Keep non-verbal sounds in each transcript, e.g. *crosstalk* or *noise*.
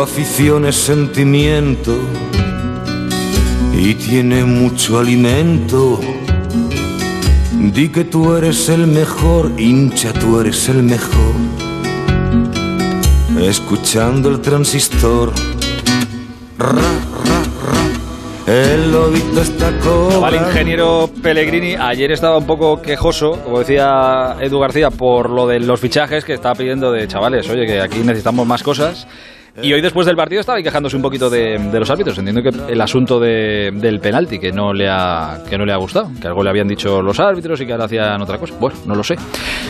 Afición es sentimiento y tiene mucho alimento. Di que tú eres el mejor, hincha, tú eres el mejor. Escuchando el transistor. Ra, ra, ra. El lobito está cobrando. ingeniero Pellegrini, ayer estaba un poco quejoso, como decía Edu García, por lo de los fichajes que estaba pidiendo de chavales. Oye, que aquí necesitamos más cosas. Y hoy después del partido estaba ahí quejándose un poquito de, los árbitros. Entiendo que el asunto de- del penalti que no le ha que no le ha gustado, que algo le habían dicho los árbitros y que ahora hacían otra cosa. Bueno, no lo sé.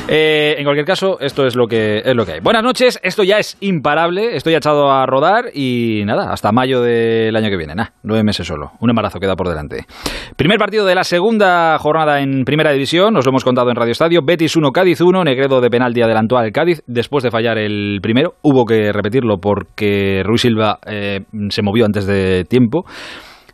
Eh, en cualquier caso, esto es lo que es lo que hay. Buenas noches. Esto ya es imparable. Estoy echado a rodar y nada, hasta mayo del año que viene. Nada, nueve meses solo. Un embarazo queda por delante. Primer partido de la segunda jornada en Primera División, os lo hemos contado en Radio Estadio. Betis 1, Cádiz 1, Negredo de penalti adelantó al Cádiz después de fallar el primero. Hubo que repetirlo porque Ruiz Silva eh, se movió antes de tiempo.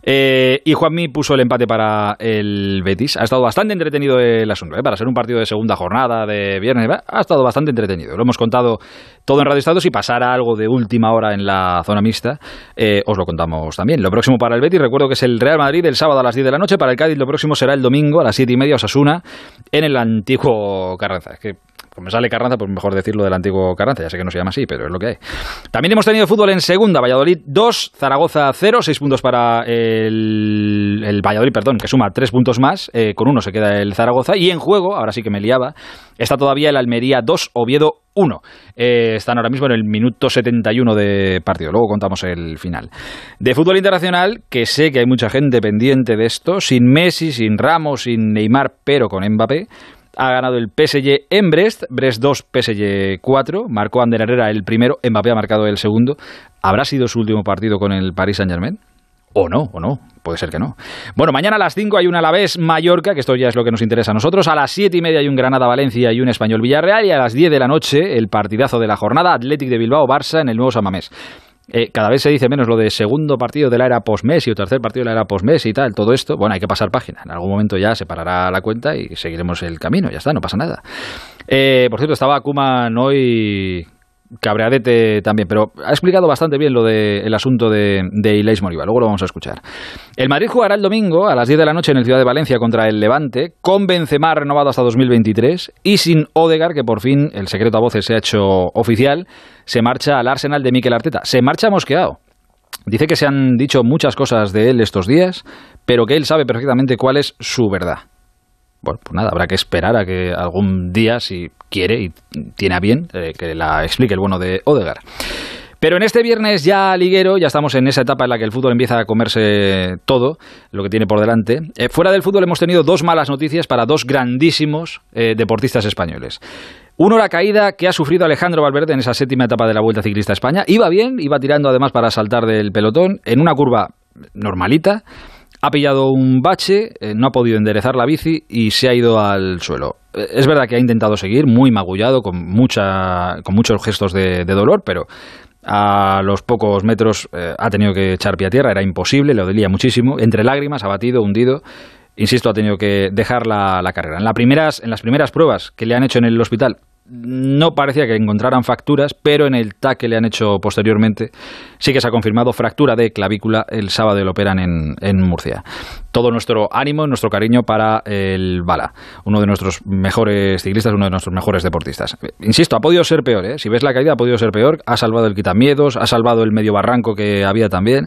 Eh, y Juanmi puso el empate para el Betis. Ha estado bastante entretenido el asunto, ¿eh? para ser un partido de segunda jornada de viernes. Ha estado bastante entretenido. Lo hemos contado todo en Radio Estado. Si pasara algo de última hora en la zona mixta, eh, os lo contamos también. Lo próximo para el Betis, recuerdo que es el Real Madrid el sábado a las 10 de la noche. Para el Cádiz, lo próximo será el domingo a las 7 y media, Osasuna, en el antiguo Carranza. Es que como me sale Carranza, pues mejor decirlo del antiguo Carranza. Ya sé que no se llama así, pero es lo que hay. También hemos tenido fútbol en segunda. Valladolid 2, Zaragoza 0, 6 puntos para el, el Valladolid, perdón, que suma 3 puntos más. eh, con uno se queda el Zaragoza. Y en juego, ahora sí que me liaba, está todavía el Almería 2, Oviedo 1. Eh, están ahora mismo en el minuto 71 de partido. Luego contamos el final. De fútbol internacional, que sé que hay mucha gente pendiente de esto, sin Messi, sin Ramos, sin Neymar, pero con Mbappé. Ha ganado el PSG en Brest, Brest 2, PSG 4. Marcó Ander Herrera el primero, Mbappé ha marcado el segundo. ¿Habrá sido su último partido con el Paris Saint-Germain? O no, o no, puede ser que no. Bueno, mañana a las 5 hay un Alavés Mallorca, que esto ya es lo que nos interesa a nosotros. A las 7 y media hay un Granada Valencia y un Español Villarreal. Y a las 10 de la noche, el partidazo de la jornada, Athletic de Bilbao Barça en el nuevo Samamés. Eh, cada vez se dice menos lo de segundo partido de la era post-Messi o tercer partido de la era post-Messi y tal, todo esto. Bueno, hay que pasar página. En algún momento ya se parará la cuenta y seguiremos el camino, ya está, no pasa nada. Eh, por cierto, estaba Kuman hoy cabreadete también, pero ha explicado bastante bien lo del asunto de, de Ilais Moriba. Luego lo vamos a escuchar. El Madrid jugará el domingo a las 10 de la noche en el Ciudad de Valencia contra el Levante, con Benzema renovado hasta 2023 y sin Odegar, que por fin el secreto a voces se ha hecho oficial, se marcha al Arsenal de Mikel Arteta. Se marcha mosqueado. Dice que se han dicho muchas cosas de él estos días, pero que él sabe perfectamente cuál es su verdad. Bueno, pues nada, habrá que esperar a que algún día, si quiere y tiene a bien, eh, que la explique el bueno de Odegar. Pero en este viernes ya liguero, ya estamos en esa etapa en la que el fútbol empieza a comerse todo, lo que tiene por delante. Eh, fuera del fútbol hemos tenido dos malas noticias para dos grandísimos eh, deportistas españoles. Uno, la caída que ha sufrido Alejandro Valverde en esa séptima etapa de la Vuelta Ciclista a España. Iba bien, iba tirando además para saltar del pelotón en una curva normalita. Ha pillado un bache, eh, no ha podido enderezar la bici y se ha ido al suelo. Eh, Es verdad que ha intentado seguir, muy magullado, con, mucha, con muchos gestos de, dolor, pero a los pocos metros eh, ha tenido que echar pie a tierra, era imposible, le dolía muchísimo. Entre lágrimas, abatido, hundido. Insisto, ha tenido que dejar la, carrera. En las primeras pruebas que le han hecho en el hospital, no parecía que encontraran fracturas, pero en el TAC que le han hecho posteriormente sí que se ha confirmado fractura de clavícula el sábado lo operan en, en Murcia. Todo nuestro ánimo, nuestro cariño para el Bala, uno de nuestros mejores ciclistas, uno de nuestros mejores deportistas. Insisto, ha podido ser peor, ¿eh? si ves la caída ha podido ser peor, ha salvado el quitamiedos, ha salvado el medio barranco que había también,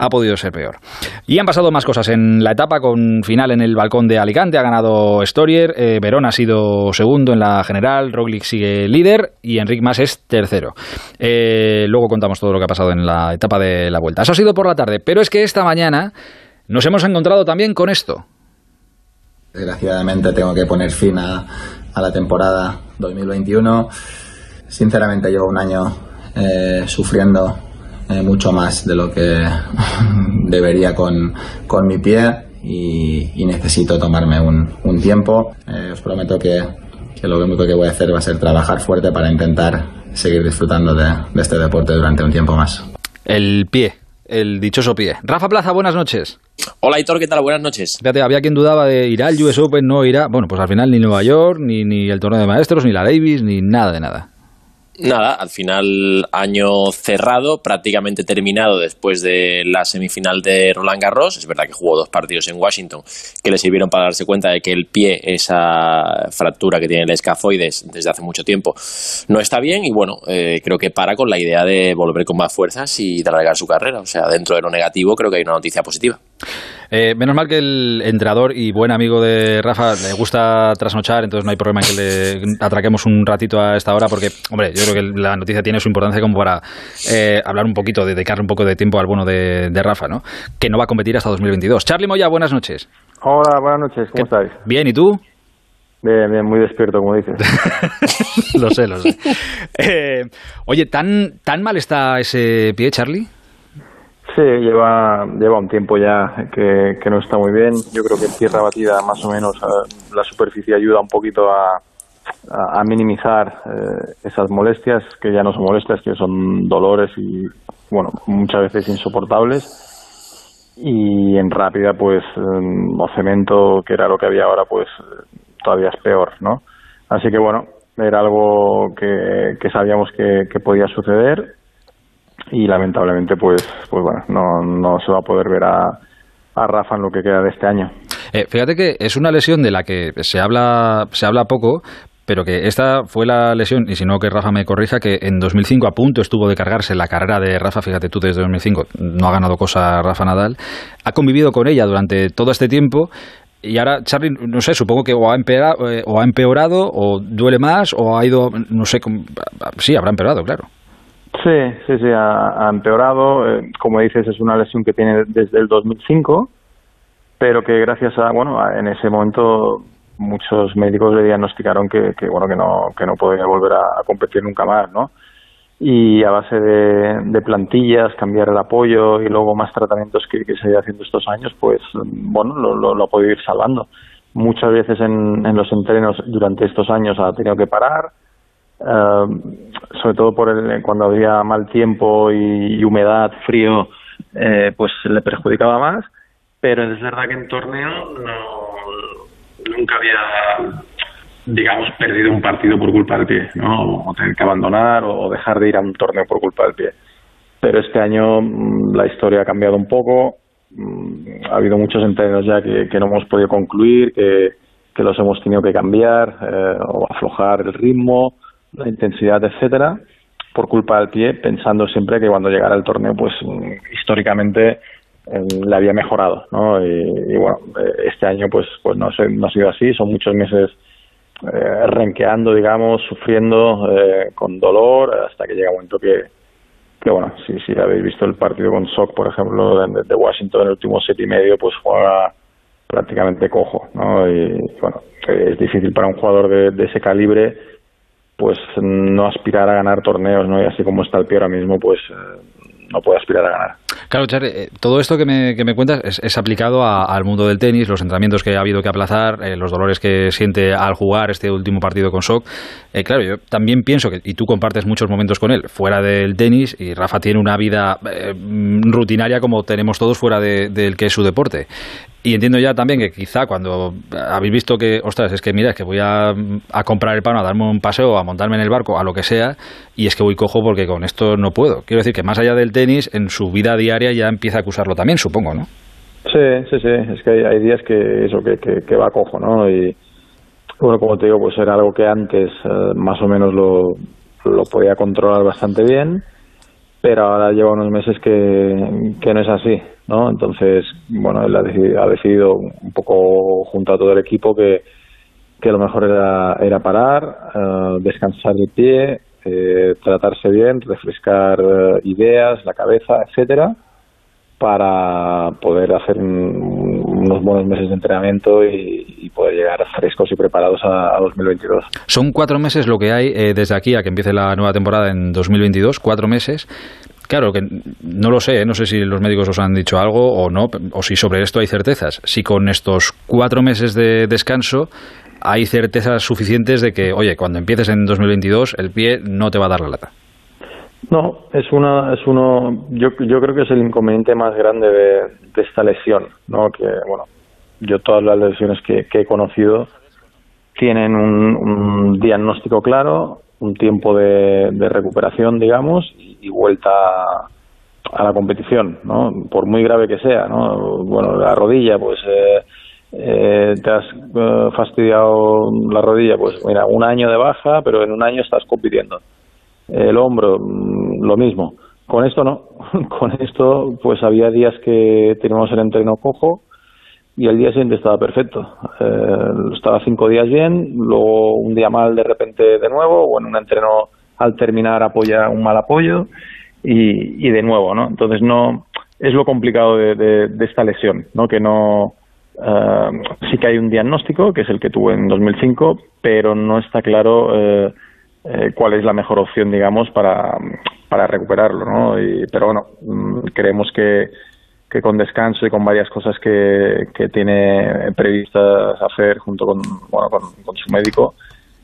ha podido ser peor. Y han pasado más cosas en la etapa con final en el balcón de Alicante, ha ganado Storier, eh, Verón ha sido segundo en la general, Roglic sigue líder y Enric Mas es tercero. Eh, luego contamos todo lo que ha pasado en la etapa de la vuelta. Eso ha sido por la tarde, pero es que esta mañana nos hemos encontrado también con esto. Desgraciadamente tengo que poner fin a, la temporada 2021. Sinceramente llevo un año eh, sufriendo eh, mucho más de lo que *laughs* debería con, con mi pie y, y necesito tomarme un, un tiempo. Eh, os prometo que, que lo único que voy a hacer va a ser trabajar fuerte para intentar seguir disfrutando de, de este deporte durante un tiempo más. El pie, el dichoso pie. Rafa Plaza, buenas noches. Hola, Hitor, ¿qué tal? Buenas noches. Fíjate, había quien dudaba de ir al US Open, no irá. Bueno, pues al final ni Nueva York, ni, ni el torneo de maestros, ni la Davis, ni nada de nada. Nada, al final año cerrado, prácticamente terminado después de la semifinal de Roland Garros. Es verdad que jugó dos partidos en Washington que le sirvieron para darse cuenta de que el pie, esa fractura que tiene el escafoides desde hace mucho tiempo, no está bien y bueno, eh, creo que para con la idea de volver con más fuerzas y de alargar su carrera. O sea, dentro de lo negativo creo que hay una noticia positiva. Eh, menos mal que el entrenador y buen amigo de Rafa le gusta trasnochar, entonces no hay problema que le atraquemos un ratito a esta hora, porque, hombre, yo creo que la noticia tiene su importancia como para eh, hablar un poquito, dedicarle un poco de tiempo al bueno de, Rafa, ¿no? Que no va a competir hasta 2022. Charlie Moya, buenas noches. Hola, buenas noches, ¿cómo estáis? Bien, ¿y tú? Bien, bien, muy despierto, como dices. *laughs* lo sé, lo sé. Eh, oye, ¿tan, ¿tan mal está ese pie, Charlie? Sí, lleva, lleva un tiempo ya que, no está muy bien. Yo creo que tierra batida, más o menos, la superficie ayuda un poquito a, a, minimizar eh, esas molestias, que ya no son molestias, que son dolores y, bueno, muchas veces insoportables. Y en rápida, pues, o cemento, que era lo que había ahora, pues todavía es peor, ¿no? Así que, bueno, era algo que, sabíamos que, que podía suceder y lamentablemente pues pues bueno no, no se va a poder ver a, a Rafa en lo que queda de este año. Eh, fíjate que es una lesión de la que se habla se habla poco pero que esta fue la lesión, y si no que Rafa me corrija, que en 2005 a punto estuvo de cargarse la carrera de Rafa, fíjate tú, desde 2005 no ha ganado cosa Rafa Nadal, ha convivido con ella durante todo este tiempo, y ahora Charlie, no sé, supongo que o ha, empeorado, eh, o ha empeorado, o duele más, o ha ido, no sé, sí, habrá empeorado, claro. Sí, sí, sí, ha, empeorado. Eh, como dices, es una lesión que tiene desde el 2005, pero que gracias a, bueno, en ese momento muchos médicos le diagnosticaron que, que bueno, que no, que no podía volver a, competir nunca más, ¿no? Y a base de, plantillas, cambiar el apoyo y luego más tratamientos que, se ha haciendo estos años, pues, bueno, lo, lo, ha podido ir salvando. Muchas veces en, en los entrenos durante estos años ha tenido que parar, eh, sobre todo por el, cuando había mal tiempo y, humedad, frío, eh, pues le perjudicaba más. Pero es verdad que en torneo no, nunca había, digamos, perdido un partido por culpa del pie, ¿no? O tener que abandonar o dejar de ir a un torneo por culpa del pie. Pero este año mm, la historia ha cambiado un poco. Mm, ha habido muchos entrenos ya que, no hemos podido concluir, que, que los hemos tenido que cambiar eh, o aflojar el ritmo la intensidad, etcétera, por culpa del pie, pensando siempre que cuando llegara el torneo, pues mm, históricamente le había mejorado, ¿no? Y, bueno, eh, este año pues pues no, no ha sido así, son muchos meses eh, renqueando, digamos, sufriendo, eh, con dolor, hasta que llega un momento que, que bueno, si, si habéis visto el partido con Sock, por ejemplo, de, Washington en el último set y medio, pues juega prácticamente cojo, ¿no? Y bueno, es difícil para un jugador de, de ese calibre pues no aspirar a ganar torneos, ¿no? Y así como está el pie ahora mismo, pues eh, no puede aspirar a ganar. Claro, Charlie, eh, todo esto que me, que me cuentas es, aplicado al mundo del tenis, los entrenamientos que ha habido que aplazar, eh, los dolores que siente al jugar este último partido con Sok. claro, yo también pienso que, y tú compartes muchos momentos con él, fuera del tenis, y Rafa tiene una vida rutinaria como tenemos todos fuera del que es su deporte. Y entiendo ya también que quizá cuando habéis visto que, ostras, es que mira, es que voy a, comprar el pan, a darme un paseo, a montarme en el barco, a lo que sea, y es que voy cojo porque con esto no puedo. Quiero decir que más allá del tenis, en su vida diaria ya empieza a acusarlo también, supongo, ¿no? Sí, sí, sí. Es que hay, días que eso, que, que, va cojo, ¿no? Y bueno, como te digo, pues era algo que antes eh, más o menos lo, lo podía controlar bastante bien pero ahora lleva unos meses que, que no es así, ¿no? Entonces, bueno, él ha decidido, ha decidido un poco junto a todo el equipo que, que lo mejor era, era parar, eh, descansar el pie, eh, tratarse bien, refrescar eh, ideas, la cabeza, etcétera, para poder hacer unos buenos meses de entrenamiento y, poder llegar frescos y preparados a, 2022. Son cuatro meses lo que hay eh, desde aquí a que empiece la nueva temporada en 2022, cuatro meses. Claro, que no lo sé, ¿eh? no sé si los médicos os han dicho algo o no, o si sobre esto hay certezas. Si con estos cuatro meses de descanso hay certezas suficientes de que, oye, cuando empieces en 2022 el pie no te va a dar la lata. No, es una, es uno, yo, yo creo que es el inconveniente más grande de, esta lesión, ¿no? Que, bueno, yo todas las lesiones que, he conocido tienen un, diagnóstico claro, un tiempo de, recuperación, digamos, y, vuelta a, la competición, ¿no? Por muy grave que sea, ¿no? Bueno, la rodilla, pues eh, eh, te has eh, fastidiado la rodilla, pues mira, un año de baja, pero en un año estás compitiendo. El hombro, mm, lo mismo. Con esto no. *laughs* Con esto, pues había días que teníamos el entreno cojo y el día siguiente estaba perfecto. Eh, estaba cinco días bien, luego un día mal de repente de nuevo, o en un entreno al terminar apoya un mal apoyo y, y de nuevo, ¿no? Entonces no es lo complicado de, de, esta lesión, ¿no? Que no eh, sí que hay un diagnóstico que es el que tuve en 2005, pero no está claro eh, eh, cuál es la mejor opción, digamos, para, para recuperarlo, ¿no? Y, pero bueno, mm, creemos que que con descanso y con varias cosas que, que tiene previstas hacer junto con, bueno, con, su médico,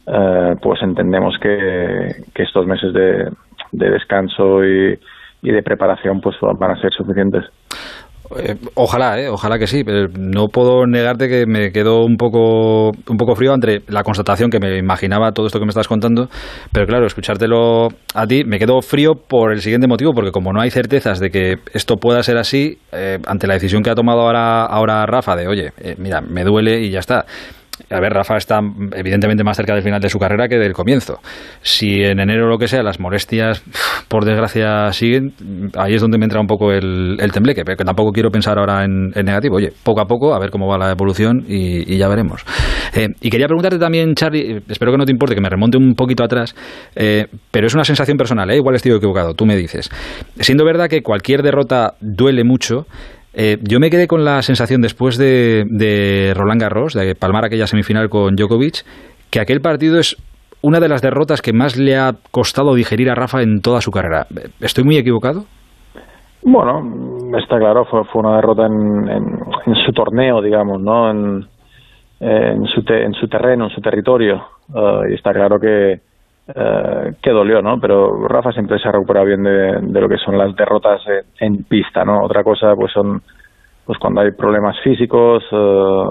eh, pues entendemos que, que estos meses de, de descanso y, y de preparación pues van a ser suficientes. Eh, ojalá, eh, ojalá que sí, pero no puedo negarte que me quedo un poco, un poco frío entre la constatación que me imaginaba todo esto que me estás contando, pero claro, escuchártelo a ti me quedo frío por el siguiente motivo, porque como no hay certezas de que esto pueda ser así, eh, ante la decisión que ha tomado ahora, ahora Rafa de, oye, mira, me duele y ya está a ver, Rafa está evidentemente más cerca del final de su carrera que del comienzo. Si en enero lo que sea, las molestias, por desgracia, siguen, ahí es donde me entra un poco el, tembleque, pero que tampoco quiero pensar ahora en, negativo. Oye, poco a poco, a ver cómo va la evolución y, ya veremos. Eh, y quería preguntarte también, Charlie, espero que no te importe que me remonte un poquito atrás, eh, pero es una sensación personal, ¿eh? igual estoy equivocado, tú me dices. Siendo verdad que cualquier derrota duele mucho, eh, yo me quedé con la sensación después de, Roland Garros, de palmar aquella semifinal con Djokovic, que aquel partido es una de las derrotas que más le ha costado digerir a Rafa en toda su carrera. ¿Estoy muy equivocado? Bueno, está claro, fue, una derrota en, su torneo, digamos, ¿no? En, su, en su terreno, en su territorio. Eh, y está claro que, eh, que dolió, ¿no? Pero Rafa siempre se ha recuperado bien de, lo que son las derrotas en, pista, ¿no? Otra cosa, pues son pues cuando hay problemas físicos, eh,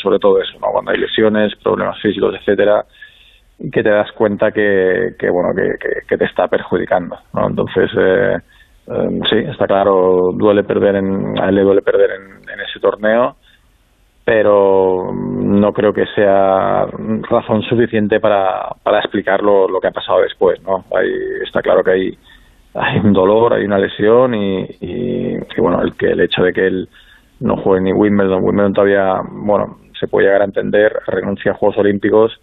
sobre todo eso, ¿no? Cuando hay lesiones, problemas físicos, etcétera, que te das cuenta que, que bueno, que, te está perjudicando, ¿no? Entonces, eh, eh, sí, está claro, duele perder en, a él le duele perder en ese torneo, pero no creo que sea razón suficiente para, para explicar lo, que ha pasado después, ¿no? está claro que hay, hay un dolor, hay una lesión y, y, bueno, el, que, el hecho de que él no juegue ni Wimbledon, Wimbledon todavía, bueno, se puede llegar a entender, renuncia a Juegos Olímpicos,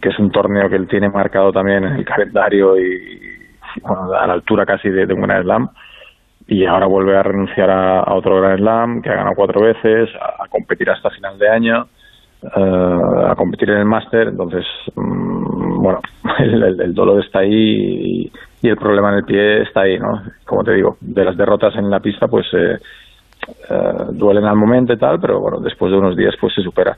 que es un torneo que él tiene marcado también en el calendario y, a la altura casi de, de un Grand Slam y ahora vuelve a renunciar a, otro Grand Slam que ha ganado cuatro veces, a, competir hasta final de año, eh, a competir en el máster. Entonces, mm, bueno, *laughs* el, dolor está ahí y, el problema en el pie está ahí, ¿no? Como te digo, de las derrotas en la pista, pues eh, eh, duelen al momento y tal, pero bueno, después de unos días pues se supera.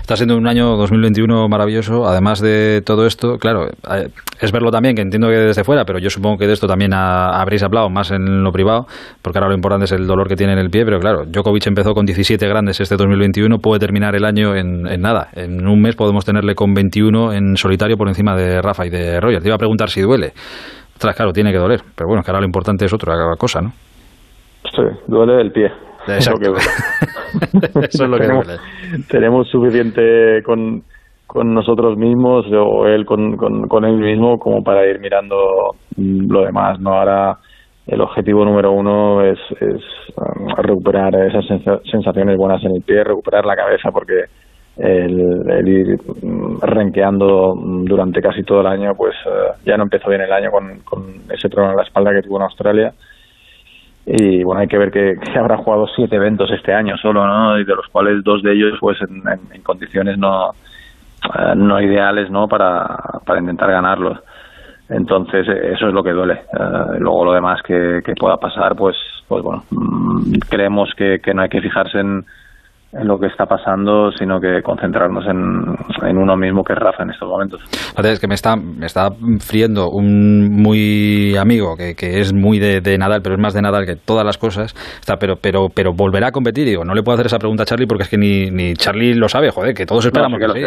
Está siendo un año 2021 maravilloso, además de todo esto, claro, eh, es verlo también, que entiendo que desde fuera, pero yo supongo que de esto también habréis hablado más en lo privado, porque ahora lo importante es el dolor que tiene en el pie, pero claro, Djokovic empezó con 17 grandes este 2021, puede terminar el año en, nada, en un mes podemos tenerle con 21 en solitario por encima de Rafa y de Roger. Te iba a preguntar si duele. claro, tiene que doler, pero bueno, que ahora lo importante es otra cosa, ¿no? Sí, duele el pie. *laughs* Eso es lo que duele. tenemos, suficiente con, con nosotros mismos o él con, con, él mismo como para ir mirando lo demás, ¿no? Ahora el objetivo número uno es, es um, recuperar esas sensaciones buenas en el pie, recuperar la cabeza, porque el, ir mm, renqueando durante casi todo el año, pues uh, ya no empezó bien el año con, con ese problema en la espalda que tuvo en Australia y bueno hay que ver que, habrá jugado siete eventos este año solo no y de los cuales dos de ellos pues en, condiciones no eh, no ideales no para, para intentar ganarlos. Entonces eso es lo que duele. Eh, luego lo demás que, pueda pasar pues pues bueno mm, creemos que, que no hay que fijarse en en lo que está pasando, sino que concentrarnos en, uno mismo, que es Rafa en estos momentos. Es que me está, me está friendo un muy amigo que, que es muy de, Nadal, pero es más de Nadal que todas las cosas, está, pero, pero, pero volverá a competir. Digo, no le puedo hacer esa pregunta a Charlie porque es que ni, ni Charlie lo sabe, joder, que todos esperamos que, sí.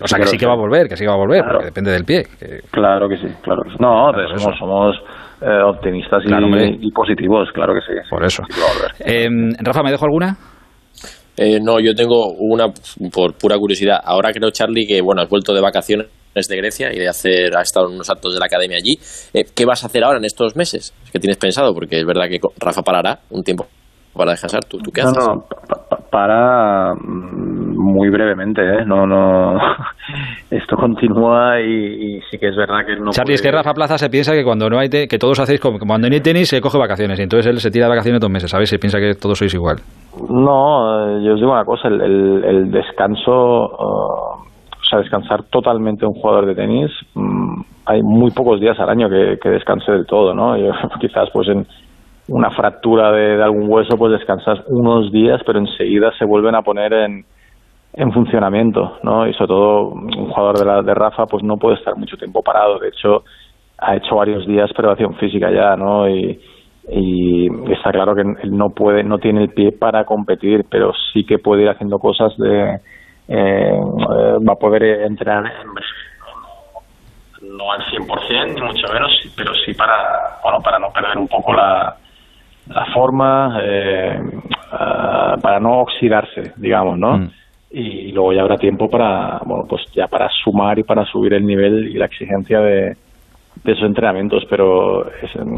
o sea, que, sí que va a volver, que sí que va a volver, porque depende del pie. Claro que sí, claro. No, somos, somos eh, optimistas y, positivos, claro que sí. Por eso. Eh, Rafa, ¿me dejo alguna? Eh, no, yo tengo una por pura curiosidad. Ahora creo, Charlie, que bueno, has vuelto de vacaciones de Grecia y de hacer, has estado en unos actos de la academia allí. Eh, ¿Qué vas a hacer ahora en estos meses? ¿Qué tienes pensado? Porque es verdad que Rafa parará un tiempo para descansar. ¿Tú, tú qué haces? No, para mm, muy brevemente, ¿eh? No, no. *laughs* Esto continúa y, sí que es verdad que no. Charlie, es que Rafa Plaza se piensa que cuando no hay que todos hacéis como cuando no hay tenis se coge vacaciones y entonces él se tira de vacaciones dos meses, ¿sabes? Se piensa que todos sois igual. No, eh, yo os digo una cosa, el, el, descanso, uh, o sea, descansar totalmente un jugador de tenis, mm, hay muy pocos días al año que, que descanse del todo, ¿no? Yo, *laughs* quizás pues en una fractura de, algún hueso, pues descansas unos días, pero enseguida se vuelven a poner en, en funcionamiento, ¿no? Y sobre todo un jugador de, la, de Rafa, pues no puede estar mucho tiempo parado. De hecho, ha hecho varios días preparación física ya, ¿no? Y, está claro que él no puede, no tiene el pie para competir, pero sí que puede ir haciendo cosas de, eh, va a poder entrenar no al 100% ni mucho menos, pero sí para, bueno, para no perder un poco la, la forma, eh, ah, para no oxidarse, digamos, ¿no? Mm. Y luego ya habrá tiempo para, bueno, pues ya para sumar y para subir el nivel y la exigencia de, de esos entrenamientos, pero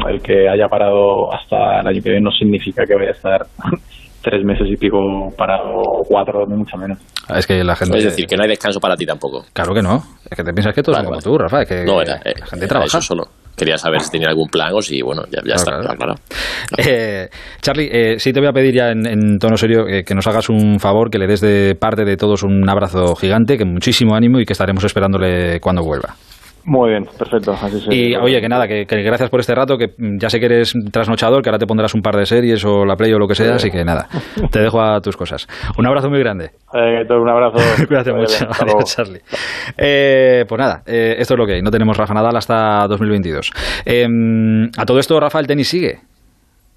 el que haya parado hasta el año que viene no significa que vaya a estar *laughs* tres meses y pico parado, o cuatro, ni mucho menos. Es que la gente... Es decir, que no hay descanso para ti tampoco. Claro que no. Es que te piensas que todos son como tú, Rafa. Es que no, era, la gente trabaja. Eso solo. Quería saber si tenía algún plan o si, bueno, ya, está, claro. *laughs* Eh, Charlie, eh, sí te voy a pedir ya en, tono serio eh, que nos hagas un favor, que le des de parte de todos un abrazo gigante, que muchísimo ánimo y que estaremos esperándole cuando vuelva. Muy bien, perfecto. Así y oye, que nada, que, gracias por este rato, que ya sé que eres trasnochador, que ahora te pondrás un par de series o la Play o lo que sea, así que nada, te dejo a tus cosas. Un abrazo muy grande. Eh, un abrazo. *laughs* Cuídate mucho. Charlie. Eh, pues nada, eh, esto es lo que hay. No tenemos Rafa Nadal hasta 2022. Em, a todo esto, Rafa, el tenis sigue.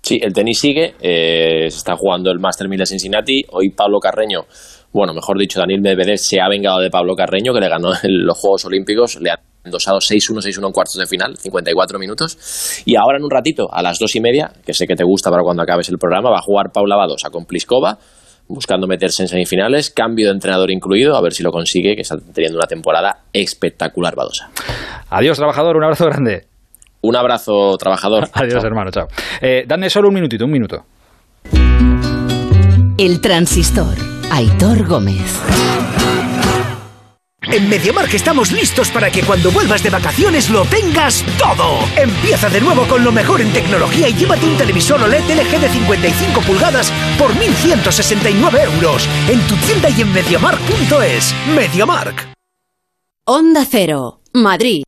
Sí, el tenis sigue. se está jugando el Master 1000 de Cincinnati. Hoy Pablo Carreño bueno, mejor dicho, Daniel Medvedev se ha vengado de Pablo Carreño, que le ganó en *laughs* los Juegos Olímpicos, le ha endosado 6-1, 6-1 en cuartos de final, 54 minutos. Y ahora en un ratito, a las dos y media, que sé que te gusta para cuando acabes el programa, va a jugar Paula Badosa con Pliskova, buscando meterse en semifinales, cambio de entrenador incluido, a ver si lo consigue, que está teniendo una temporada espectacular Badosa. Adiós, trabajador, un abrazo grande. Un abrazo, trabajador. *laughs* Adiós, hermano, chao. Eh, dame solo un minutito, un minuto. El transistor Aitor Gómez. En MediaMark estamos listos para que cuando vuelvas de vacaciones lo tengas todo. Empieza de nuevo con lo mejor en tecnología y llévate un televisor OLED LG de 55 pulgadas por 1.169 euros en tu tienda y en MediaMark.es. MediaMark. Onda Cero, Madrid.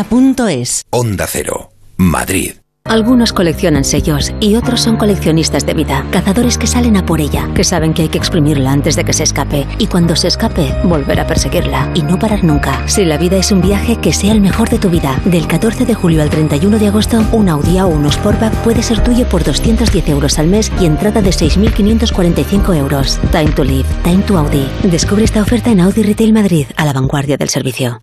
es Onda Cero, Madrid. Algunos coleccionan sellos y otros son coleccionistas de vida, cazadores que salen a por ella, que saben que hay que exprimirla antes de que se escape y cuando se escape volver a perseguirla y no parar nunca. Si la vida es un viaje, que sea el mejor de tu vida. Del 14 de julio al 31 de agosto, un Audi o un Sportback puede ser tuyo por 210 euros al mes y entrada de 6.545 euros. Time to live, time to Audi. Descubre esta oferta en Audi Retail Madrid, a la vanguardia del servicio.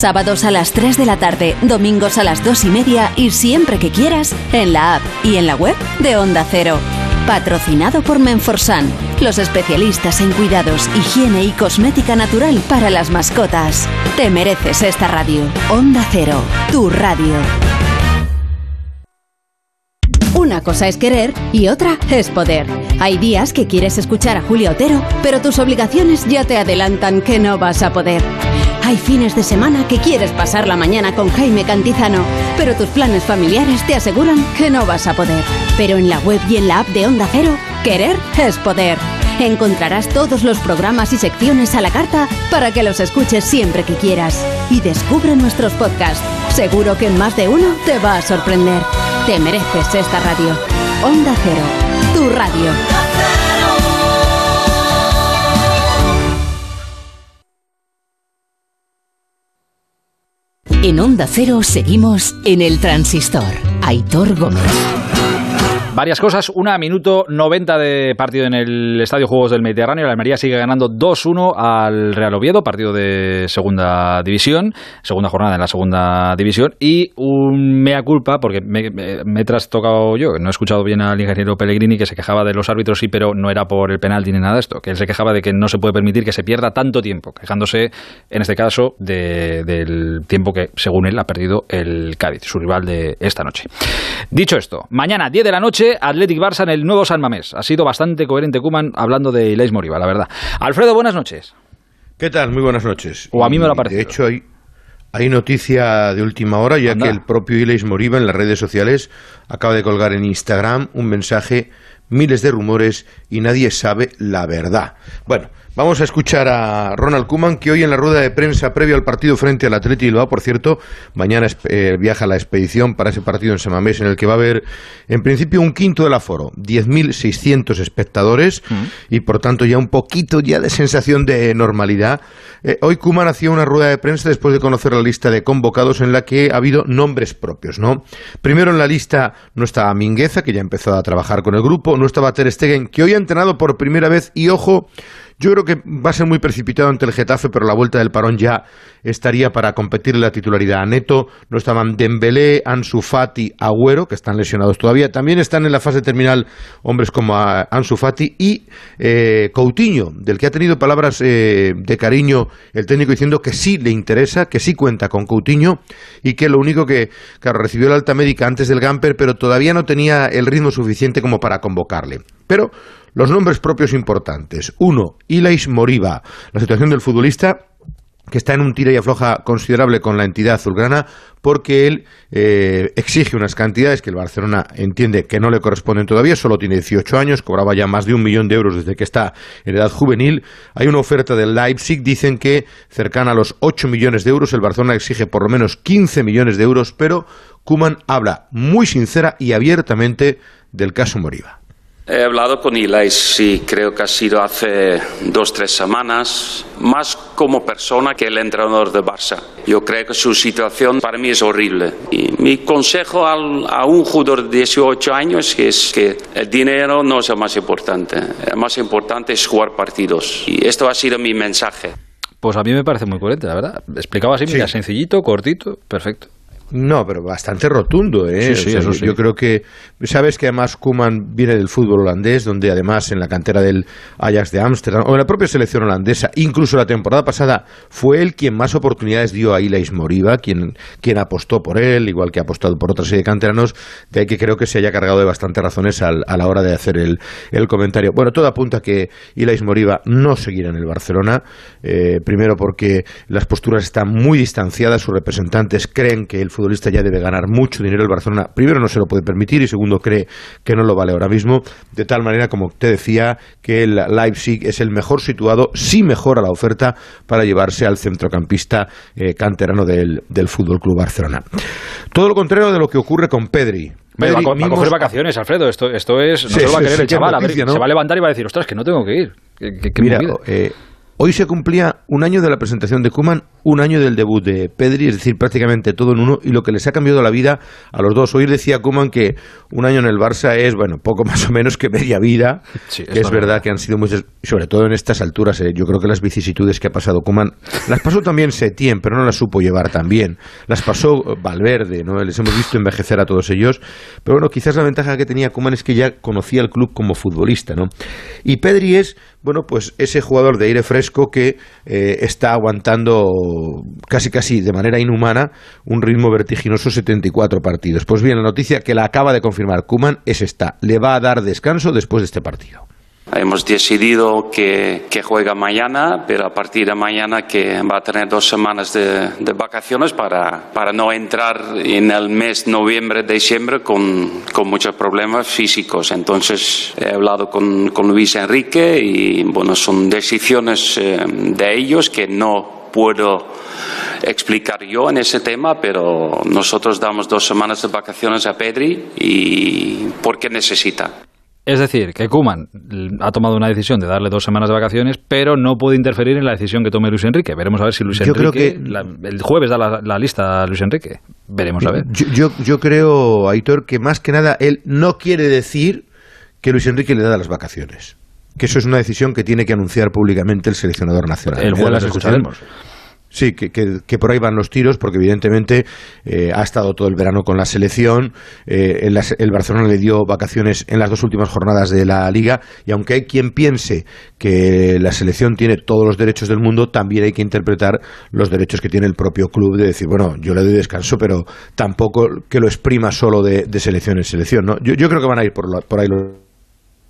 Sábados a las 3 de la tarde, domingos a las 2 y media y siempre que quieras en la app y en la web de Onda Cero. Patrocinado por Menforsan, los especialistas en cuidados, higiene y cosmética natural para las mascotas. Te mereces esta radio. Onda Cero, tu radio. Una cosa es querer y otra es poder. Hay días que quieres escuchar a Julia Otero, pero tus obligaciones ya te adelantan que no vas a poder. Hay fines de semana que quieres pasar la mañana con Jaime Cantizano, pero tus planes familiares te aseguran que no vas a poder. Pero en la web y en la app de Onda Cero, querer es poder. Encontrarás todos los programas y secciones a la carta para que los escuches siempre que quieras. Y descubre nuestros podcasts. Seguro que en más de uno te va a sorprender. Te mereces esta radio. Onda Cero, tu radio. En Onda Cero seguimos en el transistor. Aitor Gómez. Varias cosas. Una, minuto 90 de partido en el Estadio Juegos del Mediterráneo. La Almería sigue ganando 2-1 al Real Oviedo, partido de segunda división, segunda jornada en la segunda división. Y un mea culpa, porque me, me, he trastocado yo, no he escuchado bien al ingeniero Pellegrini que se quejaba de los árbitros, sí, pero no era por el penalti ni nada de esto, que él se quejaba de que no se puede permitir que se pierda tanto tiempo, quejándose, en este caso, del tiempo que, según él, ha perdido el Cádiz, su rival de esta noche. Dicho esto, mañana 10 de la noche Athletic Barça en el nuevo San Mamés. Ha sido bastante coherente Kuman hablando de Ilais Moriba, la verdad. Alfredo, buenas noches. ¿Qué tal? Muy buenas noches. O a mí me lo ha parecido. De hecho, hay, hay noticia de última hora, ya que el propio Ilais Moriba en las redes sociales acaba de colgar en Instagram un mensaje, miles de rumores y nadie sabe la verdad. Bueno, Vamos a escuchar a Ronald Kuman, que hoy en la rueda de prensa previo al partido frente al Atleti Bilbao, por cierto, mañana eh, viaja la expedición para ese partido en Samamés, en el que va a haber, en principio, un quinto del aforo, 10.600 espectadores, mm. y por tanto ya un poquito ya de sensación de normalidad. Eh, hoy Kuman hacía una rueda de prensa después de conocer la lista de convocados en la que ha habido nombres propios, ¿no? Primero en la lista no estaba Mingueza, que ya ha empezado a trabajar con el grupo, no estaba Stegen, que hoy ha entrenado por primera vez, y ojo, yo creo que va a ser muy precipitado ante el Getafe, pero la vuelta del parón ya estaría para competir en la titularidad. Neto, no estaban Dembélé, Ansu Fati, Agüero, que están lesionados todavía. También están en la fase terminal hombres como Ansu Fati y eh, Coutinho, del que ha tenido palabras eh, de cariño el técnico diciendo que sí le interesa, que sí cuenta con Coutinho y que lo único que, claro, recibió la alta médica antes del Gamper, pero todavía no tenía el ritmo suficiente como para convocarle. Pero los nombres propios importantes. Uno, Ilais Moriba. La situación del futbolista que está en un tira y afloja considerable con la entidad azulgrana porque él eh, exige unas cantidades que el Barcelona entiende que no le corresponden todavía, solo tiene 18 años, cobraba ya más de un millón de euros desde que está en edad juvenil. Hay una oferta del Leipzig, dicen que cercana a los 8 millones de euros, el Barcelona exige por lo menos 15 millones de euros, pero Kuman habla muy sincera y abiertamente del caso Moriba. He hablado con Ilais y creo que ha sido hace dos, tres semanas, más como persona que el entrenador de Barça. Yo creo que su situación para mí es horrible. Y mi consejo a un jugador de 18 años es que el dinero no es lo más importante. Lo más importante es jugar partidos. Y esto ha sido mi mensaje. Pues a mí me parece muy coherente, la verdad. Explicaba así, mira, sencillito, cortito, perfecto. No, pero bastante rotundo, ¿eh? Sí, sí, eso sí. Yo creo que. Sabes que además Kuman viene del fútbol holandés, donde además en la cantera del Ajax de Ámsterdam, o en la propia selección holandesa, incluso la temporada pasada, fue él quien más oportunidades dio a Ilais Moriba, quien, quien apostó por él, igual que ha apostado por otra serie de canteranos, de ahí que creo que se haya cargado de bastantes razones a la hora de hacer el, el comentario. Bueno, todo apunta a que Ilais Moriba no seguirá en el Barcelona, eh, primero porque las posturas están muy distanciadas, sus representantes creen que el futbolista ya debe ganar mucho dinero el Barcelona. Primero no se lo puede permitir y segundo cree que no lo vale ahora mismo. De tal manera, como te decía, que el Leipzig es el mejor situado, si mejora la oferta, para llevarse al centrocampista eh, canterano del, del Fútbol Club Barcelona. Todo lo contrario de lo que ocurre con Pedri. Pedri va, a coger vacaciones, Alfredo. Esto, esto es. No se lo va a querer el chaval. se va a levantar y va a decir, ostras, que no tengo que ir. Mira, eh, Hoy se cumplía un año de la presentación de Kuman, un año del debut de Pedri, es decir, prácticamente todo en uno, y lo que les ha cambiado la vida a los dos. Hoy decía Kuman que un año en el Barça es, bueno, poco más o menos que media vida, que es verdad que han sido muchas, sobre todo en estas alturas, eh, yo creo que las vicisitudes que ha pasado Kuman, las pasó también Setién, pero no las supo llevar tan bien. Las pasó Valverde, ¿no? Les hemos visto envejecer a todos ellos, pero bueno, quizás la ventaja que tenía Kuman es que ya conocía el club como futbolista, ¿no? Y Pedri es, bueno, pues ese jugador de aire fresco que eh, está aguantando casi casi de manera inhumana un ritmo vertiginoso 74 partidos. Pues bien, la noticia que la acaba de confirmar Kuman es esta. Le va a dar descanso después de este partido. Hemos decidido que, juega mañana, pero a partir de mañana que va a tener dos semanas de, vacaciones para, para, no entrar en el mes noviembre-diciembre con, con, muchos problemas físicos. Entonces he hablado con, con Luis Enrique y bueno, son decisiones eh, de ellos que no puedo explicar yo en ese tema, pero nosotros damos dos semanas de vacaciones a Pedri y porque necesita. Es decir, que Kuman ha tomado una decisión de darle dos semanas de vacaciones, pero no puede interferir en la decisión que tome Luis Enrique. Veremos a ver si Luis Enrique. Creo que... el jueves da la, lista a Luis Enrique. Veremos a ver. Yo, yo, creo, Aitor, que más que nada él no quiere decir que Luis Enrique le da las vacaciones. Que eso es una decisión que tiene que anunciar públicamente el seleccionador nacional. El jueves escucharemos. Sí, que, que, por ahí van los tiros, porque evidentemente eh, ha estado todo el verano con la selección. Eh, el, Barcelona le dio vacaciones en las dos últimas jornadas de la liga. Y aunque hay quien piense que la selección tiene todos los derechos del mundo, también hay que interpretar los derechos que tiene el propio club de decir, bueno, yo le doy descanso, pero tampoco que lo exprima solo de, selección en selección. ¿no? Yo, yo creo que van a ir por, por ahí los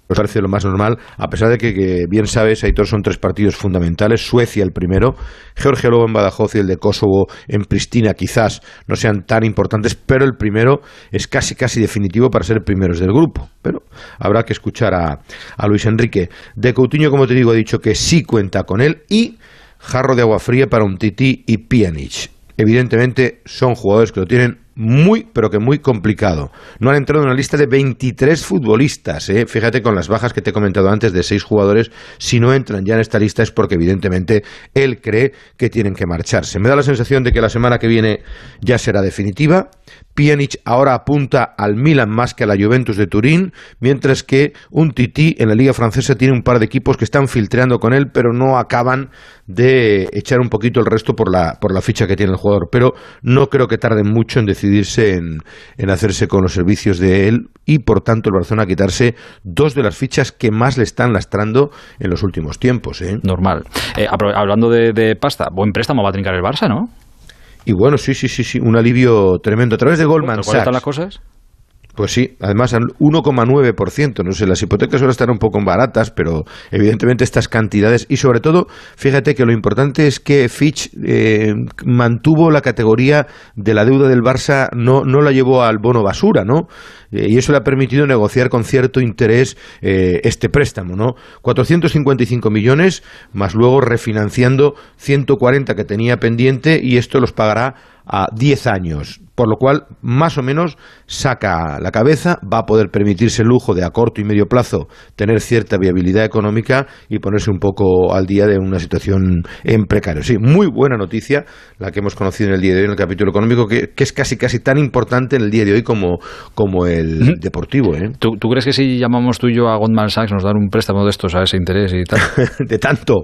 nos parece lo más normal, a pesar de que, bien sabes, Aitor, son tres partidos fundamentales. Suecia el primero, Georgia luego en Badajoz y el de Kosovo en Pristina quizás no sean tan importantes, pero el primero es casi casi definitivo para ser primeros del grupo. Pero habrá que escuchar a, a Luis Enrique. De Coutinho, como te digo, ha dicho que sí cuenta con él y jarro de agua fría para un Titi y Pjanic. Evidentemente son jugadores que lo tienen muy, pero que muy complicado. No han entrado en una lista de 23 futbolistas. ¿eh? Fíjate con las bajas que te he comentado antes de seis jugadores. Si no entran ya en esta lista es porque evidentemente él cree que tienen que marcharse. Me da la sensación de que la semana que viene ya será definitiva. Pjanic ahora apunta al Milan más que a la Juventus de Turín, mientras que un Titi en la Liga Francesa tiene un par de equipos que están filtreando con él, pero no acaban de echar un poquito el resto por la, por la ficha que tiene el jugador. Pero no creo que tarden mucho en decidirse en, en hacerse con los servicios de él y, por tanto, el Barcelona quitarse dos de las fichas que más le están lastrando en los últimos tiempos. ¿eh? Normal. Eh, hablando de, de pasta, buen préstamo va a trincar el Barça, ¿no? Y bueno, sí, sí, sí, sí, un alivio tremendo. A través de Goldman Sachs. están las cosas? Pues sí, además al 1,9%. No sé, las hipotecas ahora están un poco baratas, pero evidentemente estas cantidades. Y sobre todo, fíjate que lo importante es que Fitch eh, mantuvo la categoría de la deuda del Barça, no, no la llevó al bono basura, ¿no? Eh, y eso le ha permitido negociar con cierto interés eh, este préstamo, ¿no? 455 millones, más luego refinanciando 140 que tenía pendiente y esto los pagará a 10 años por lo cual más o menos saca la cabeza, va a poder permitirse el lujo de a corto y medio plazo tener cierta viabilidad económica y ponerse un poco al día de una situación en precario. Sí, muy buena noticia la que hemos conocido en el día de hoy en el capítulo económico, que, es casi casi tan importante en el día de hoy como, como el deportivo. ¿eh? ¿Tú, crees que si llamamos tú y yo a Goldman Sachs nos dan un préstamo de estos a ese interés y tal? *laughs* de tanto.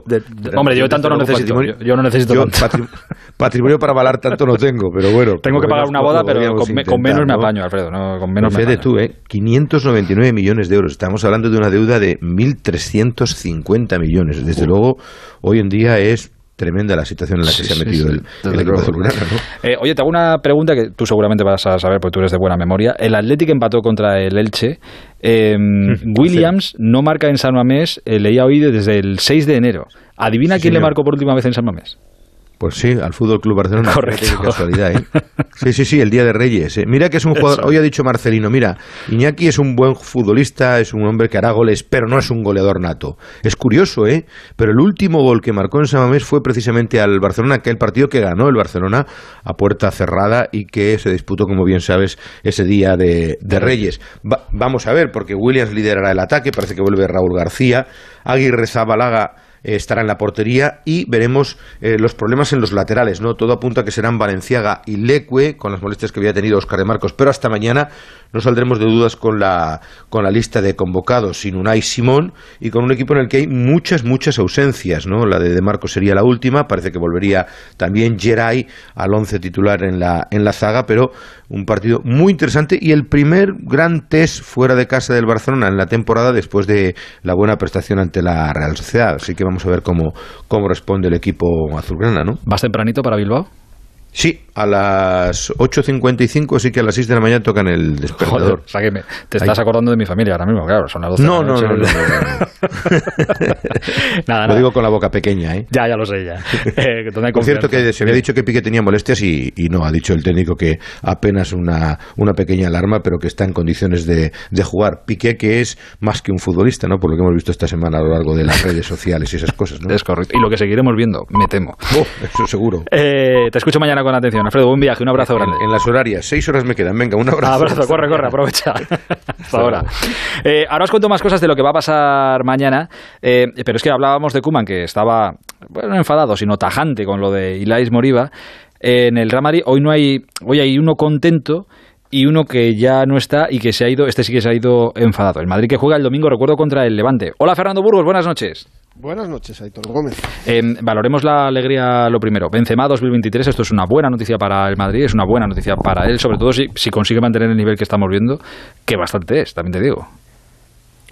hombre, yo tanto no necesito. Yo, no necesito *laughs* patrimonio para avalar tanto no tengo, *laughs* pero bueno. Tengo que pagar una boda, pero con, menos me apaño, Alfredo. No, con menos Fede tú, ¿eh? 599 millones de euros. Estamos hablando de una deuda de 1.350 millones. Desde luego, hoy en día es tremenda la situación en la que se ha metido el, equipo ¿no? *laughs* eh, oye, te hago una pregunta que tú seguramente vas a saber porque tú eres de buena memoria. El Athletic empató contra el Elche. Em, *laughs* Williams no marca en San Mamés, eh, leía hoy desde el 6 de enero. ¿Adivina quién le marcó por última vez en San Mamés? Pues sí, al Fútbol Club Barcelona. *laughs* Correcto. Qué casualidad, ¿eh? Sí, sí, sí, el Día de Reyes. ¿eh? Mira que es un jugador. Hoy ha dicho Marcelino, mira, Iñaki es un buen futbolista, es un hombre que hará goles, pero no es un goleador nato. Es curioso, ¿eh? Pero el último gol que marcó en Samamés fue precisamente al Barcelona, aquel partido que ganó el Barcelona a puerta cerrada y que se disputó, como bien sabes, ese Día de, Reyes. vamos a ver, porque Williams liderará el ataque, parece que vuelve Raúl García, Aguirre Zabalaga eh, estará en la portería y veremos eh, los problemas en los laterales, ¿no? Todo apunta a que serán Valenciaga y Leque, con las molestias que había tenido Oscar de Marcos, pero hasta mañana no saldremos de dudas con la, con la lista de convocados sin Unai Simón y con un equipo en el que hay muchas, muchas ausencias, ¿no? La de De Marco sería la última, parece que volvería también Geray al once titular en la, en la zaga, pero un partido muy interesante y el primer gran test fuera de casa del Barcelona en la temporada después de la buena prestación ante la Real Sociedad. Así que vamos a ver cómo, cómo responde el equipo azulgrana, ¿no? ¿Vas tempranito para Bilbao? Sí, a las 8.55, sí que a las 6 de la mañana tocan el despertador. o sea que te estás acordando de mi familia ahora mismo, claro, son las 12 no, de la noche. No, no, no, *laughs* nada, Lo digo con la boca pequeña, ¿eh? Ya, ya lo sé, ya. *laughs* Eh, Por cierto, que se había dicho que Piqué tenía molestias y, y, no, ha dicho el técnico que apenas una, una pequeña alarma, pero que está en condiciones de, de, jugar. Piqué, que es más que un futbolista, ¿no? Por lo que hemos visto esta semana a lo largo de las redes sociales y esas cosas, ¿no? Es correcto. Y lo que seguiremos viendo, me temo. Oh, eso seguro. Eh, te escucho mañana con atención. Alfredo, buen viaje, un abrazo grande. En, en, las horarias, seis horas me quedan. Venga, un abrazo. *laughs* Abrazo, corre, corre, aprovecha. *laughs* Hasta ahora. Eh, ahora os cuento más cosas de lo que va a pasar mañana, eh, pero es que hablábamos de Kuman, que estaba, bueno, no enfadado, sino tajante con lo de Ilais Moriba. en el Ramari hoy no hay, hoy hay uno contento y uno que ya no está y que se ha ido, este sí que se ha ido enfadado. El Madrid que juega el domingo, recuerdo, contra el Levante. Hola Fernando Burgos, buenas noches. Buenas noches, Aitor Gómez. Eh, valoremos la alegría lo primero. Benzema 2023, esto es una buena noticia para el Madrid, es una buena noticia para él, sobre todo si, si consigue mantener el nivel que estamos viendo, que bastante es, también te digo.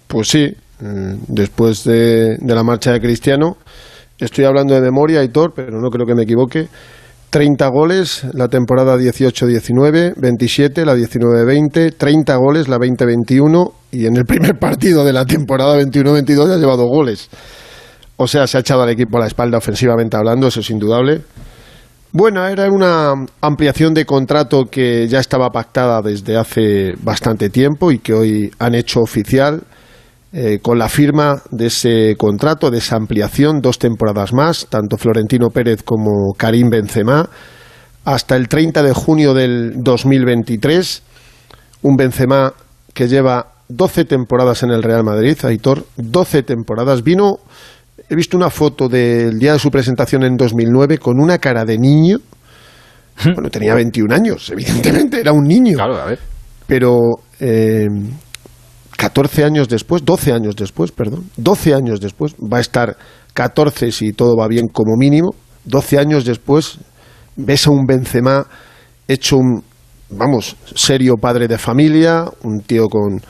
Pues sí, eh, después de, de, la marcha de Cristiano, estoy hablando de memoria, Aitor, pero no creo que me equivoque. 30 goles la temporada 18-19, 27 la 19-20, 30 goles la 20-21 y en el primer partido de la temporada 21-22 ya ha llevado goles. O sea, se ha echado al equipo a la espalda ofensivamente hablando, eso es indudable. Bueno, era una ampliación de contrato que ya estaba pactada desde hace bastante tiempo y que hoy han hecho oficial eh, con la firma de ese contrato, de esa ampliación, dos temporadas más, tanto Florentino Pérez como Karim Benzema, hasta el 30 de junio del 2023. Un Benzema que lleva 12 temporadas en el Real Madrid, Aitor, 12 temporadas. Vino he visto una foto del día de su presentación en 2009 con una cara de niño. Bueno, tenía 21 años, evidentemente, era un niño. Claro, a ver. Pero eh, 14 años después, 12 años después, perdón, 12 años después, va a estar 14 si todo va bien como mínimo, 12 años después ves a un Benzema hecho un, vamos, serio padre de familia, un tío con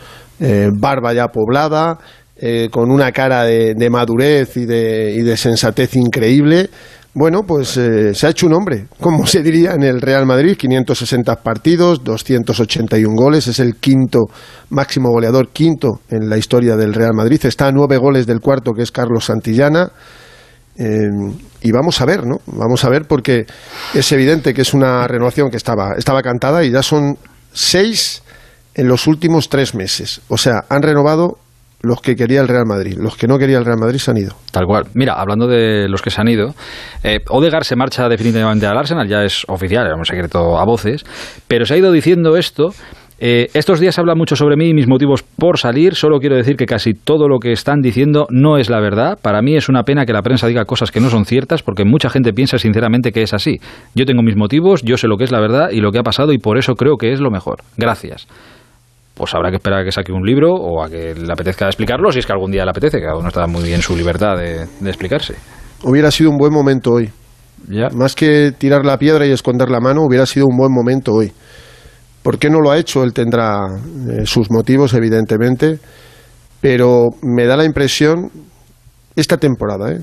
eh, barba ya poblada, eh, con una cara de, madurez y de, y de, sensatez increíble. Bueno, pues eh, se ha hecho un hombre, como se diría en el Real Madrid, 560 partidos, 281 goles, es el quinto máximo goleador, quinto en la historia del Real Madrid, está a nueve goles del cuarto que es Carlos Santillana. Eh, y vamos a ver, ¿no? Vamos a ver porque es evidente que es una renovación que estaba, estaba cantada y ya son seis en los últimos tres meses. O sea, han renovado los que quería el Real Madrid. Los que no quería el Real Madrid se han ido. Tal cual. Mira, hablando de los que se han ido, eh, Odegar se marcha definitivamente al Arsenal, ya es oficial, era un secreto a voces, pero se ha ido diciendo esto. Eh, estos días habla mucho sobre mí y mis motivos por salir. Solo quiero decir que casi todo lo que están diciendo no es la verdad. Para mí es una pena que la prensa diga cosas que no son ciertas porque mucha gente piensa sinceramente que es así. Yo tengo mis motivos, yo sé lo que es la verdad y lo que ha pasado y por eso creo que es lo mejor. Gracias pues habrá que esperar a que saque un libro o a que le apetezca explicarlo, si es que algún día le apetece, que cada uno está muy bien su libertad de, de explicarse. Hubiera sido un buen momento hoy. ¿Ya? Más que tirar la piedra y esconder la mano, hubiera sido un buen momento hoy. ¿Por qué no lo ha hecho? Él tendrá eh, sus motivos, evidentemente, pero me da la impresión, esta temporada, ¿eh?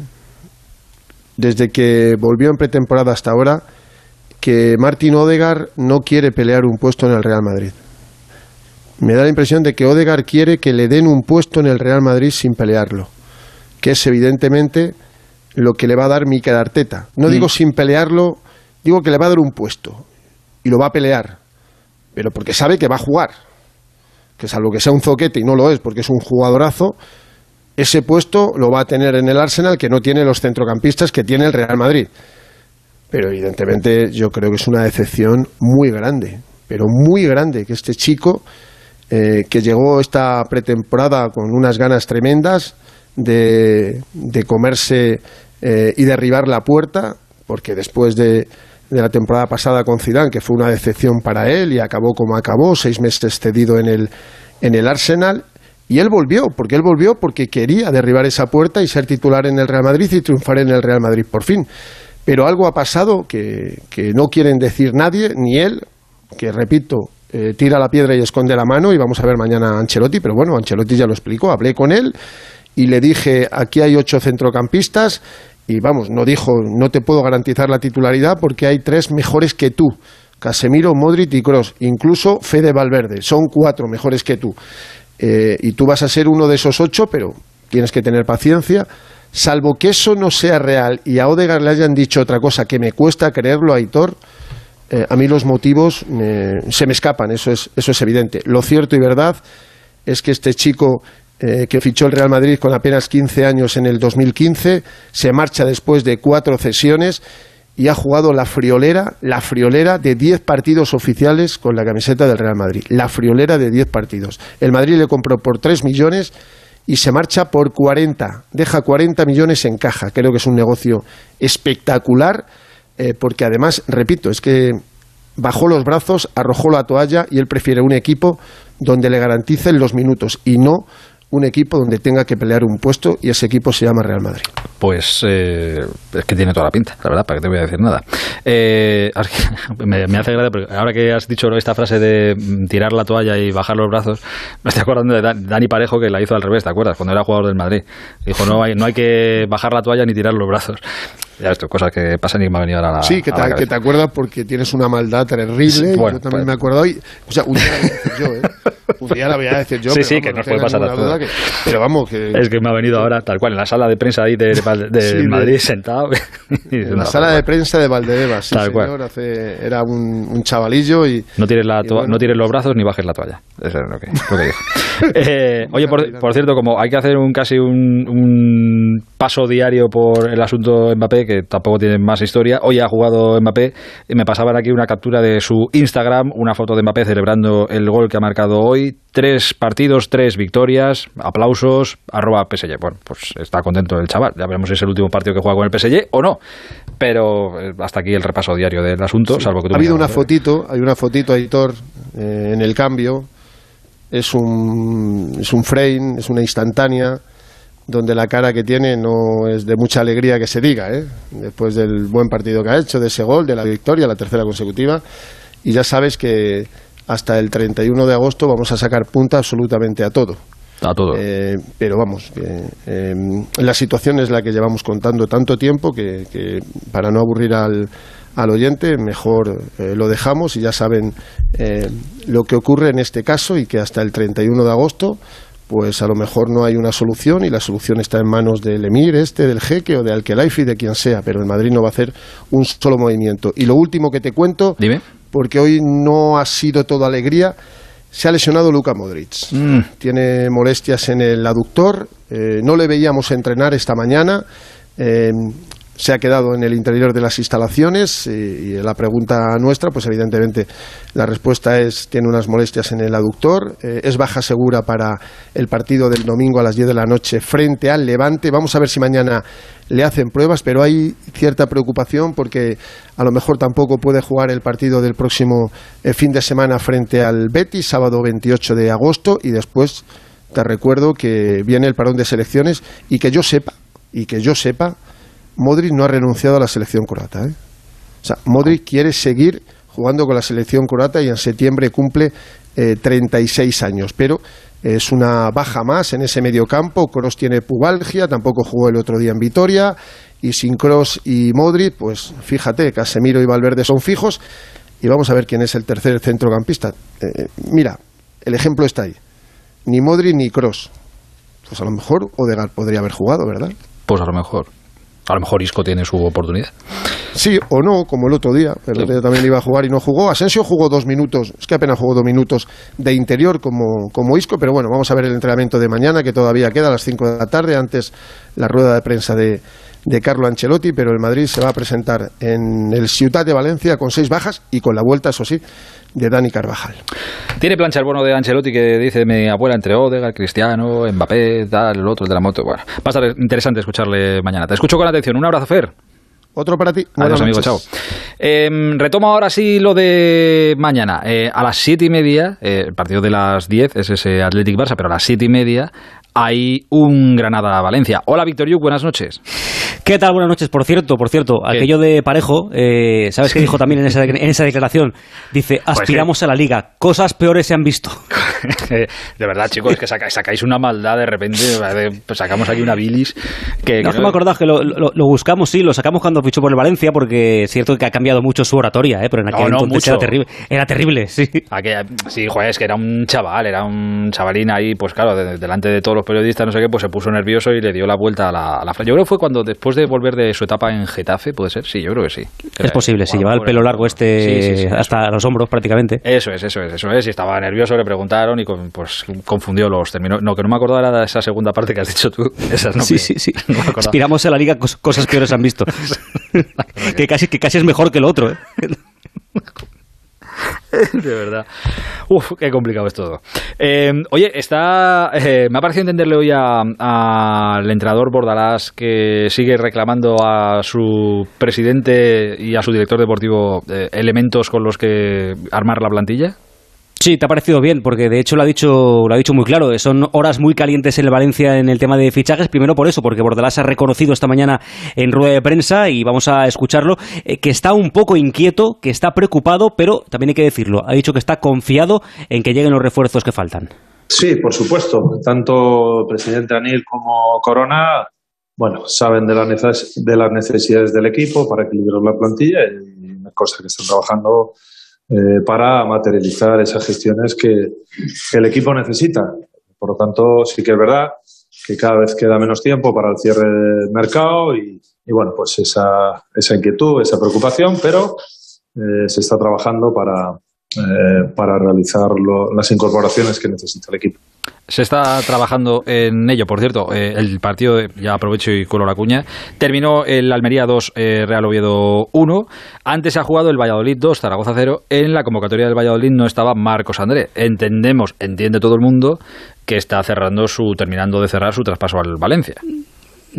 desde que volvió en pretemporada hasta ahora, que Martín Odegar no quiere pelear un puesto en el Real Madrid me da la impresión de que Odegar quiere que le den un puesto en el Real Madrid sin pelearlo, que es evidentemente lo que le va a dar Mikel Arteta. No mm. digo sin pelearlo, digo que le va a dar un puesto y lo va a pelear, pero porque sabe que va a jugar, que salvo que sea un zoquete y no lo es porque es un jugadorazo, ese puesto lo va a tener en el Arsenal que no tiene los centrocampistas que tiene el Real Madrid. Pero evidentemente yo creo que es una decepción muy grande, pero muy grande que este chico eh, que llegó esta pretemporada con unas ganas tremendas de, de comerse eh, y derribar la puerta, porque después de de la temporada pasada con Zidane, que fue una decepción para él y acabó como acabó, seis meses cedido en el, en el Arsenal. Y él volvió, porque él volvió porque quería derribar esa puerta y ser titular en el Real Madrid y triunfar en el Real Madrid por fin. Pero algo ha pasado que, que no quieren decir nadie, ni él, que repito, eh, tira la piedra y esconde la mano y vamos a ver mañana a Ancelotti, pero bueno, Ancelotti ya lo explicó, hablé con él y le dije, aquí hay ocho centrocampistas y vamos, no dijo, no te puedo garantizar la titularidad porque hay tres mejores que tú. Casemiro, Modric y Cross, incluso Fede Valverde, son cuatro mejores que tú. Eh, y tú vas a ser uno de esos ocho, pero tienes que tener paciencia. Salvo que eso no sea real y a Odegaard le hayan dicho otra cosa que me cuesta creerlo, Aitor, eh, a mí los motivos se me escapan, eso es, eso es evidente. Lo cierto y verdad es que este chico eh, que fichó el Real Madrid con apenas 15 años en el 2015, se marcha después de cuatro cesiones y ha jugado la friolera, la friolera de 10 partidos oficiales con la camiseta del Real Madrid. La friolera de 10 partidos. El Madrid le compró por 3 millones y se marcha por 40. Deja 40 millones en caja. Creo que es un negocio espectacular eh, porque además, repito, es que bajó los brazos, arrojó la toalla y él prefiere un equipo donde le garanticen los minutos y no un equipo donde tenga que pelear un puesto y ese equipo se llama Real Madrid. Pues eh, es que tiene toda la pinta, la verdad, para que te voy a decir nada. Eh, *laughs* me, hace gracia porque ahora que has dicho esta frase de mm, tirar la toalla y bajar los brazos, *laughs* me estoy acordando de Dani Parejo que la hizo al revés, ¿te acuerdas? Cuando era jugador del Madrid. Dijo, no hay, no hay que bajar la toalla ni tirar los brazos. Ya esto, cosas que pasan y me ha venido a la Sí, que, te, que te acuerdas porque tienes una maldad terrible. yo también pues me acuerdo hoy. O sea, un día *laughs* yo, ¿eh? Un día la voy a decir yo. Sí, sí, que nos puede pasar a todos. pero vamos, que. Es que me ha venido ahora, tal cual, en la sala de prensa ahí de, de, *laughs* Madrid sentado. *laughs* en la sala de prensa de Valdebebas, sí, tal señor, cual. Hace, era un, un, chavalillo y. No tires, la no tires los brazos ni bajes la toalla. Eso es lo que, lo que dijo. *laughs* eh, oye, por, por, cierto, como hay que hacer un casi un, un paso diario por el asunto Mbappé, que tampoco tiene más historia. Hoy ha jugado Mbappé y me pasaban aquí una captura de su Instagram, una foto de Mbappé celebrando el gol que ha marcado hoy. Tres partidos, tres victorias, aplausos, arroba PSG. Bueno, pues está contento el chaval. Ya veremos si es el último partido que juega con el PSG o no. Pero eh, hasta aquí el repaso diario del asunto, salvo que Ha habido una fotito, hay una fotito, Aitor, eh, en el cambio. Es un, es un frame, es una instantánea donde la cara que tiene no es de mucha alegría que se diga, ¿eh? después del buen partido que ha hecho, de ese gol, de la victoria, la tercera consecutiva. Y ya sabes que hasta el 31 de agosto vamos a sacar punta absolutamente a todo. A todo. Eh, pero vamos, eh, la situación es la que llevamos contando tanto tiempo que, para no aburrir al, al oyente, mejor lo dejamos y ya saben lo que ocurre en este caso y que hasta el 31 de agosto pues a lo mejor no hay una solución y la solución está en manos del emir este, del jeque o de Alkelaifi, de quien sea, pero el Madrid no va a hacer un solo movimiento. Y lo último que te cuento, porque hoy no ha sido toda alegría, se ha lesionado Luka Modric. Mm. Tiene molestias en el aductor, eh, no le veíamos entrenar esta mañana. Eh, se ha quedado en el interior de las instalaciones y, la pregunta nuestra, pues evidentemente la respuesta es tiene unas molestias en el aductor, eh, es baja segura para el partido del domingo a las 10 de la noche frente al Levante. Vamos a ver si mañana le hacen pruebas, pero hay cierta preocupación porque a lo mejor tampoco puede jugar el partido del próximo eh, fin de semana frente al Betis, sábado 28 de agosto, y después te recuerdo que viene el parón de selecciones y que yo sepa, y que yo sepa, Modric no ha renunciado a la selección croata. ¿eh? O sea, Modric quiere seguir jugando con la selección croata y en septiembre cumple eh, 36 años, pero es una baja más en ese medio campo. Kroos tiene pubalgia, tampoco jugó el otro día en Vitoria. Y sin Kroos y Modric, pues fíjate, Casemiro y Valverde son fijos. Y vamos a ver quién es el tercer centrocampista. Eh, mira, el ejemplo está ahí. Ni Modric ni Kroos. Pues a lo mejor Odegaard podría haber jugado, ¿verdad? Pues a lo mejor. A lo mejor Isco tiene su oportunidad. Sí o no, como el otro día. El otro día también iba a jugar y no jugó. Asensio jugó dos minutos, es que apenas jugó dos minutos de interior como, como Isco, pero bueno, vamos a ver el entrenamiento de mañana que todavía queda a las 5 de la tarde, antes la rueda de prensa de, de Carlo Ancelotti, pero el Madrid se va a presentar en el Ciutat de Valencia con seis bajas y con la vuelta, eso sí, de Dani Carvajal. Tiene plancha el bono de Ancelotti que dice mi abuela entre Odegaard, Cristiano, Mbappé, tal, el otro, el de la moto. Bueno, va a estar interesante escucharle mañana. Te escucho con atención. Un abrazo, Fer. Otro para ti. Adiós, amigo, chao. Em, retomo ahora sí lo de mañana. Eh, a las siete y media, eh, el partido de las 10 es ese Athletic Barça, pero a las siete y media hay un Granada-Valencia. Hola, Víctor Yuk, buenas noches. ¿Qué tal? Buenas noches. Por cierto, por cierto, aquello de Parejo, eh, ¿sabes qué dijo también en esa, en esa declaración? Dice, Pues aspiramos a la liga. Cosas peores se han visto. *laughs* de verdad, chicos, es que sacáis, sacáis una maldad de repente, pues sacamos aquí una bilis que... No, es que me acordaba que lo, lo- lo buscamos, sí, lo sacamos cuando fichó por el Valencia, porque es cierto que ha cambiado mucho su oratoria, ¿eh? pero en aquel No, no, entonces mucho. era terrible. Era terrible, sí. Aquella- sí, joder, es que era un chaval, era un chavalín ahí, pues claro, de- delante de todos los periodistas, no sé qué, pues se puso nervioso y le dio la vuelta a la, a la Yo creo que fue cuando, después de volver de su etapa en Getafe, ¿puede ser? Sí, yo creo que sí. Es posible, si llevaba el pelo largo este Sí, sí, sí, hasta los hombros prácticamente. Eso es, eso es, eso es. Y estaba nervioso, le preguntaron y con- pues confundió los términos. No, que no me acordaba era de esa segunda parte que has dicho tú. *laughs* Esas no sí, me- sí, sí. *laughs* no. Aspiramos a la liga, cos- cosas peores han visto. *laughs* que, casi, que casi es mejor que el otro, ¿eh? *laughs* de verdad. Uf, qué complicado es todo. Eh, oye, está. eh, me ha parecido entenderle hoy a- al entrenador Bordalás que sigue reclamando a su presidente y a su director deportivo eh, elementos con los que armar la plantilla. Sí, te ha parecido bien, porque de hecho lo ha dicho, lo ha dicho muy claro. Son horas muy calientes en el Valencia en el tema de fichajes. Primero por eso, porque Bordalás ha reconocido esta mañana en rueda de prensa y vamos a escucharlo, eh, que está un poco inquieto, que está preocupado, pero también hay que decirlo. Ha dicho que está confiado en que lleguen los refuerzos que faltan. Sí, por supuesto. Tanto el presidente Anil como Corona, bueno, saben de, la de las necesidades del equipo para equilibrar la plantilla y una cosa que están trabajando eh, para materializar esas gestiones que, el equipo necesita. Por lo tanto, sí que es verdad que cada vez queda menos tiempo para el cierre del mercado y, y, bueno, pues esa, esa inquietud, esa preocupación, pero eh, se está trabajando para, eh, para realizar las incorporaciones que necesita el equipo. Se está trabajando en ello, por cierto. eh, el partido, ya aprovecho y cuelo la cuña, terminó el Almería 2, eh, Real Oviedo 1. Antes se ha jugado el Valladolid 2, Zaragoza 0. En la convocatoria del Valladolid no estaba Marcos André. Entendemos, entiende todo el mundo, que está cerrando su, terminando de cerrar su traspaso al Valencia.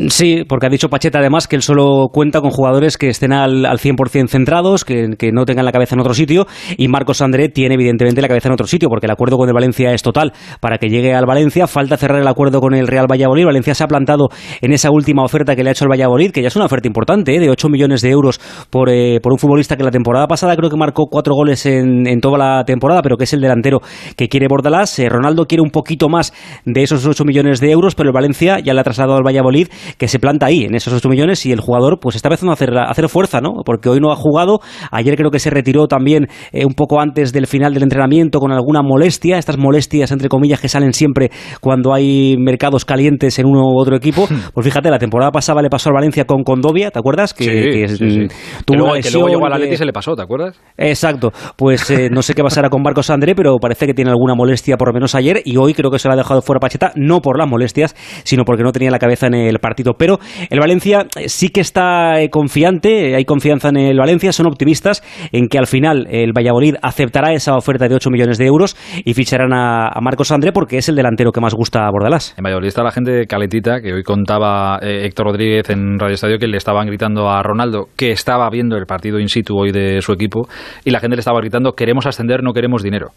Sí, porque ha dicho Pacheta además que él solo cuenta con jugadores que estén al, al 100% centrados, que, que no tengan la cabeza en otro sitio, y Marcos André tiene evidentemente la cabeza en otro sitio, porque el acuerdo con el Valencia es total. Para que llegue al Valencia, falta cerrar el acuerdo con el Real Valladolid, Valencia se ha plantado en esa última oferta que le ha hecho el Valladolid, que ya es una oferta importante, ¿eh? de 8 millones de euros por, eh, por un futbolista que la temporada pasada creo que marcó cuatro goles en, en toda la temporada, pero que es el delantero que quiere Bordalás, Eh, Ronaldo quiere un poquito más de esos 8 millones de euros, pero el Valencia ya le ha trasladado al Valladolid que se planta ahí, en esos 8 millones, y el jugador pues está empezando a hacer, a hacer fuerza, ¿no? Porque hoy no ha jugado, ayer creo que se retiró también eh, un poco antes del final del entrenamiento con alguna molestia, estas molestias entre comillas que salen siempre cuando hay mercados calientes en uno u otro equipo. Pues fíjate, la temporada pasada le pasó al Valencia con Condovia, ¿te acuerdas? Que, Sí, que, sí, sí. mm, Que tuvo luego, una que luego lesión, llegó al Atleti que- y se le pasó, ¿te acuerdas? Exacto, pues eh, no sé qué pasará con Marcos André, pero parece que tiene alguna molestia por lo menos ayer y hoy creo que se lo ha dejado fuera Pacheta, no por las molestias, sino porque no tenía la cabeza en el partido. Pero el Valencia eh, sí que está eh, confiante, eh, hay confianza en el Valencia, son optimistas en que al final el Valladolid aceptará esa oferta de 8 millones de euros y ficharán a, Marcos André porque es el delantero que más gusta a Bordalás. En Valladolid está la gente calentita, que hoy contaba Héctor Rodríguez en Radio Estadio que le estaban gritando a Ronaldo que estaba viendo el partido in situ hoy de su equipo y la gente le estaba gritando queremos ascender, no queremos dinero.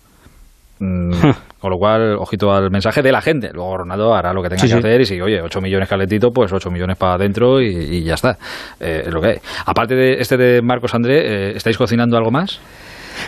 Mm, con lo cual, ojito al mensaje de la gente. Luego Ronaldo hará lo que tenga Sí, que sí. hacer y si, oye, 8 millones calentito, pues 8 millones para adentro y, y ya está. Eh, es lo que hay. Aparte de este de Marcos André, eh, ¿estáis cocinando algo más?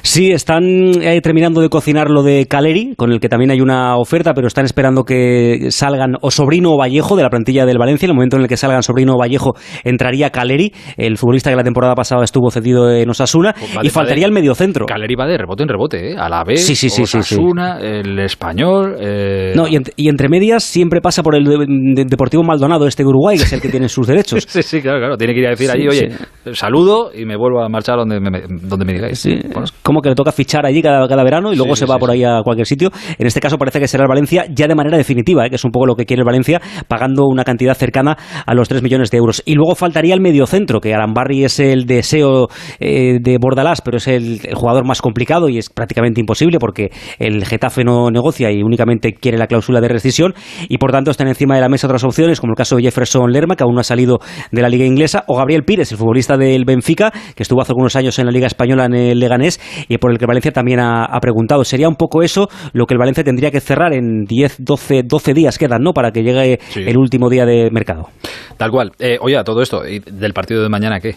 Sí, están eh, terminando de cocinar lo de Caleri, con el que también hay una oferta, pero están esperando que salgan o Sobrino o Vallejo de la plantilla del Valencia. En el momento en el que salgan Sobrino o Vallejo, entraría Caleri, el futbolista que la temporada pasada estuvo cedido en Osasuna, Pues y faltaría de- el mediocentro. Caleri va de rebote en rebote, ¿eh? A la vez, Sí, sí, sí. Osasuna, el español. eh, No, y, ent- y entre medias siempre pasa por el de- de- Deportivo Maldonado, este de Uruguay, que es el que tiene sus derechos. *laughs* Sí, sí, claro, claro. Tiene que ir a decir allí, oye, saludo y me vuelvo a marchar donde me, donde me digáis. Bueno, ¿Cómo como que le toca fichar allí cada, cada verano y luego se va por ahí a cualquier sitio. En este caso parece que será el Valencia ya de manera definitiva, ¿eh? que es un poco lo que quiere el Valencia, pagando una cantidad cercana a los 3 millones de euros. Y luego faltaría el mediocentro, que Arambarri es el deseo eh, de Bordalás, pero es el, jugador más complicado y es prácticamente imposible porque el Getafe no negocia y únicamente quiere la cláusula de rescisión y por tanto están encima de la mesa otras opciones, como el caso de Jefferson Lerma, que aún no ha salido de la Liga Inglesa, o Gabriel Pires, el futbolista del Benfica, que estuvo hace algunos años en la Liga Española en el Leganés y por el que Valencia también ha, preguntado. Sería un poco eso lo que el Valencia tendría que cerrar en 10, 12, 12 días quedan, ¿no? Para que llegue el último día de mercado. Tal cual. Eh, oye, todo esto, ¿del partido de mañana qué?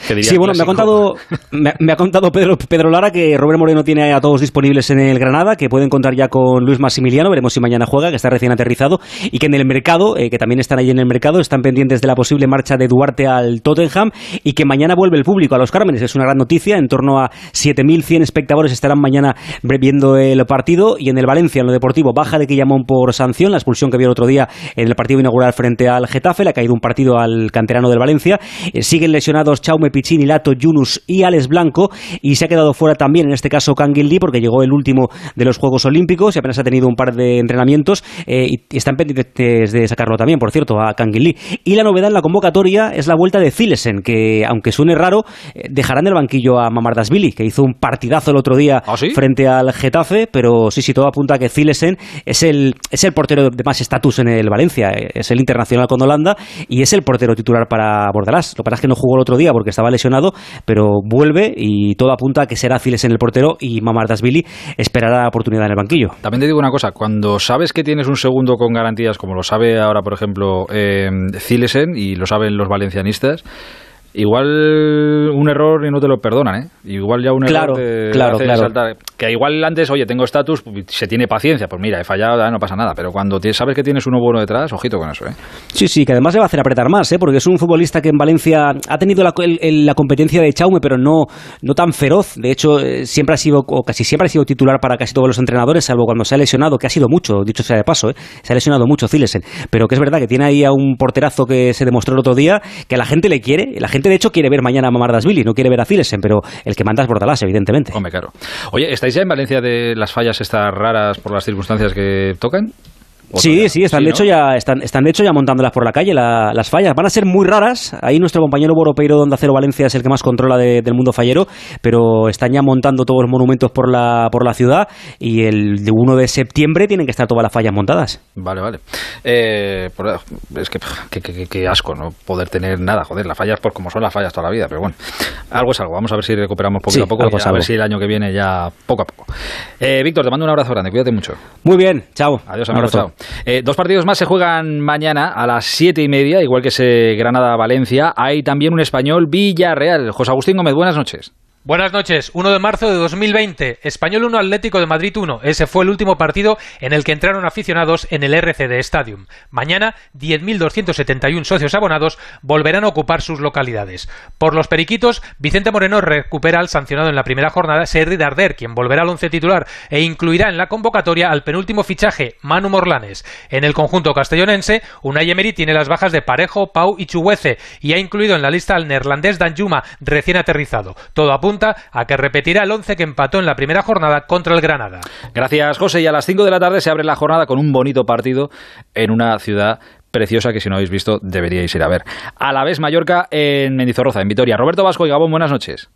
Sí, bueno, me ha contado, me, ha contado Pedro, Pedro Lara que Robert Moreno tiene a todos disponibles en el Granada, que pueden contar ya con Luis Maximiliano, veremos si mañana juega, que está recién aterrizado, y que en el mercado, eh, que también están ahí en el mercado, están pendientes de la posible marcha de Duarte al Tottenham, y que mañana vuelve el público a los Cármenes. Es una gran noticia, en torno a 7.100 espectadores estarán mañana viendo el partido, y en el Valencia, en lo deportivo, baja de Quillamón por sanción, la expulsión que vio el otro día en el partido inaugural frente al Getafe, le ha caído un partido al canterano del Valencia, eh, siguen lesionados Chaume Piccini, Lato, Yunus y Alex Blanco y se ha quedado fuera también en este caso Kangin Lee porque llegó el último de los Juegos Olímpicos y apenas ha tenido un par de entrenamientos eh, y están pendientes de sacarlo también, por cierto, a Kangin Lee. Y la novedad en la convocatoria es la vuelta de Zilesen, que aunque suene raro, eh, dejará en el banquillo a Mamardasvili, que hizo un partidazo el otro día ¿Ah, frente al Getafe, pero sí, sí, todo apunta a que Zilesen es el, es el portero de más estatus en el Valencia, eh, es el internacional con Holanda y es el portero titular para Bordalás. Lo que pasa es que no jugó el otro día porque estaba lesionado pero vuelve y todo apunta a que será Files en el portero y Mamardasvili esperará la oportunidad en el banquillo. También te digo una cosa, cuando sabes que tienes un segundo con garantías, como lo sabe ahora, por ejemplo, eh, Zilesen y lo saben los valencianistas, igual un error y no te lo perdonan, ¿eh? Igual ya un error te claro, hace saltar. Que igual antes, oye, tengo estatus, se tiene paciencia, pues mira, he fallado, no pasa nada. Pero cuando sabes que tienes uno bueno detrás, ojito con eso, ¿eh? Sí, sí, que además le va a hacer apretar más, ¿eh? Porque es un futbolista que en Valencia ha tenido la, la competencia de Chaume, pero no, no tan feroz. De hecho, eh, siempre ha sido, o casi siempre ha sido titular para casi todos los entrenadores, salvo cuando se ha lesionado, que ha sido mucho, dicho sea de paso, ¿eh? Se ha lesionado mucho Zilesen. Pero que es verdad que tiene ahí a un porterazo que se demostró el otro día, que la gente le quiere, la gente de hecho quiere ver mañana a Mamardasvili, no quiere ver a Zilesen, pero el que manda es Bordalás, evidentemente. Hombre, claro. Oye, ¿estáis ya en Valencia de las fallas estas raras por las circunstancias que tocan? Sí, sí, están, de hecho ya, están, están de hecho ya montándolas por la calle, las fallas. Van a ser muy raras. Ahí nuestro compañero Boropeiro de Onda Cero Valencia es el que más controla del mundo fallero, pero están ya montando todos los monumentos por la, por la ciudad y el de 1 de septiembre tienen que estar todas las fallas montadas. Vale, vale. Eh, es que qué asco no poder tener nada, joder, las fallas por como son las fallas toda la vida, pero bueno, algo es algo. Vamos a ver si recuperamos poco a poco y a ver si el año que viene ya poco a poco. Eh, Víctor, te mando un abrazo grande, cuídate mucho. Muy bien, chao. Adiós, amigo, chao. Eh, dos partidos más se juegan mañana a las siete y media, igual que ese Granada-Valencia. Hay también un español Villarreal. José Agustín Gómez, buenas noches. Buenas noches. 1 de marzo de 2020. Español 1, Atlético de Madrid 1. Ese fue el último partido en el que entraron aficionados en el RCD Stadium. Mañana, 10.271 socios abonados volverán a ocupar sus localidades. Por los periquitos, Vicente Moreno recupera al sancionado en la primera jornada, Serri Darder, quien volverá al once titular e incluirá en la convocatoria al penúltimo fichaje, Manu Morlanes. En el conjunto castellonense, Unai Emery tiene las bajas de Parejo, Pau y Chuguece y ha incluido en la lista al neerlandés Danjuma, recién aterrizado. Todo apunta a que repetirá el 11 que empató en la primera jornada contra el Granada. Gracias, José. Y a las 5 de la tarde se abre la jornada con un bonito partido en una ciudad preciosa que si no habéis visto deberíais ir a ver. A la vez Mallorca en Mendizorroza, en Vitoria. Roberto Vasco y Gabón, buenas noches.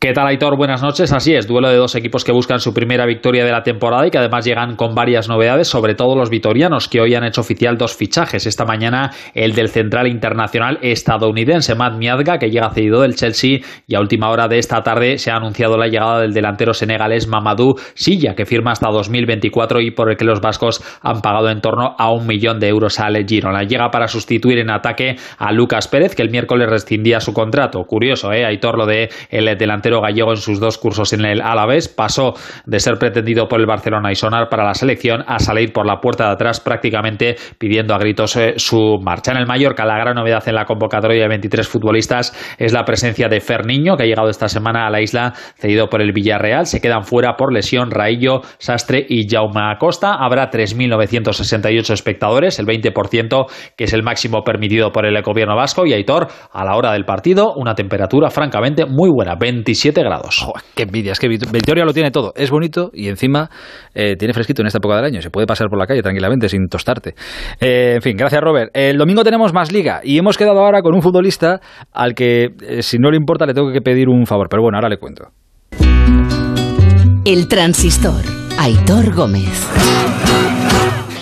¿Qué tal, Aitor? Buenas noches. Así es, duelo de dos equipos que buscan su primera victoria de la temporada y que además llegan con varias novedades, sobre todo los vitorianos, que hoy han hecho oficial dos fichajes. Esta mañana el del central internacional estadounidense Matt Miazga, que llega cedido del Chelsea, y a última hora de esta tarde se ha anunciado la llegada del delantero senegalés Mamadou Silla, que firma hasta 2024 y por el que los vascos han pagado en torno a un millón de euros al Girona. Llega para sustituir en ataque a Lucas Pérez, que el miércoles rescindía su contrato. Curioso, ¿eh? Aitor, lo de el delantero gallego en sus dos cursos en el Alavés pasó de ser pretendido por el Barcelona y sonar para la selección a salir por la puerta de atrás prácticamente pidiendo a gritos eh, su marcha. En el Mallorca la gran novedad en la convocatoria de 23 futbolistas es la presencia de Ferniño que ha llegado esta semana a la isla cedido por el Villarreal. Se quedan fuera por lesión Raillo, Sastre y Jaume Acosta. Habrá 3.968 espectadores, el 20% que es el máximo permitido por el gobierno vasco y Aitor a la hora del partido una temperatura francamente muy buena, 26 17 grados. qué envidia, es que Vitoria lo tiene todo. Es bonito y encima eh, tiene fresquito en esta época del año. Se puede pasar por la calle tranquilamente sin tostarte. Eh, en fin, gracias Robert. El domingo tenemos más liga y hemos quedado ahora con un futbolista al que, eh, si no le importa, le tengo que pedir un favor. Pero bueno, ahora le cuento. El transistor. Aitor Gómez.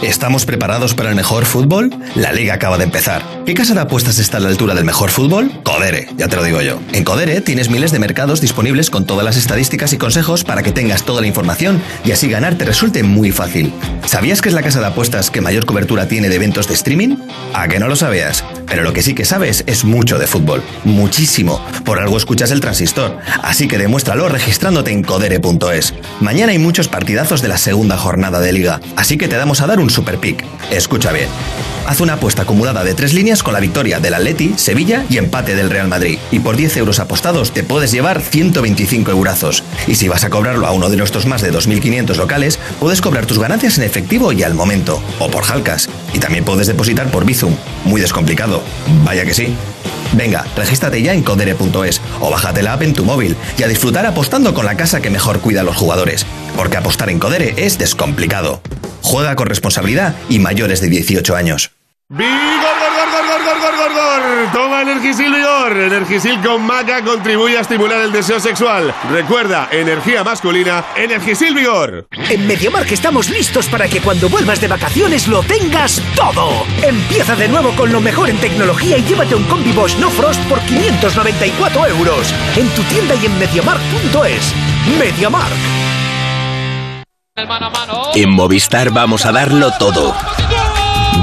¿Estamos preparados para el mejor fútbol? La liga acaba de empezar. ¿Qué casa de apuestas está a la altura del mejor fútbol? Codere, ya te lo digo yo. En Codere tienes miles de mercados disponibles con todas las estadísticas y consejos para que tengas toda la información y así ganar te resulte muy fácil. ¿Sabías que es la casa de apuestas que mayor cobertura tiene de eventos de streaming? ¿A que no lo sabías? Pero lo que sí que sabes es mucho de fútbol. Muchísimo. Por algo escuchas el transistor. Así que demuéstralo registrándote en codere.es. Mañana hay muchos partidazos de la segunda jornada de liga. Así que te damos a dar un super pick. Escucha bien. Haz una apuesta acumulada de tres líneas con la victoria del Atleti, Sevilla y empate del Real Madrid. Y por 10 euros apostados te puedes llevar 125 eurazos. Y si vas a cobrarlo a uno de nuestros más de 2.500 locales, puedes cobrar tus ganancias en efectivo y al momento. O por Halcas. Y también puedes depositar por Bizum. Muy descomplicado. Vaya que sí. Venga, regístrate ya en codere.es o bájate la app en tu móvil y a disfrutar apostando con la casa que mejor cuida a los jugadores. Porque apostar en Codere es descomplicado. Juega con responsabilidad y mayores de 18 años. ¡Vigor, gor, gor, gor, gor, gor, gor, gor! Toma Energisil Vigor. Energisil con maca contribuye a estimular el deseo sexual. Recuerda, energía masculina, Energisil Vigor. En MediaMark estamos listos para que cuando vuelvas de vacaciones lo tengas todo. Empieza de nuevo con lo mejor en tecnología y llévate un combi Bosch No Frost por 594 euros. En tu tienda y en MediaMark.es. MediaMark. En Movistar vamos a darlo todo.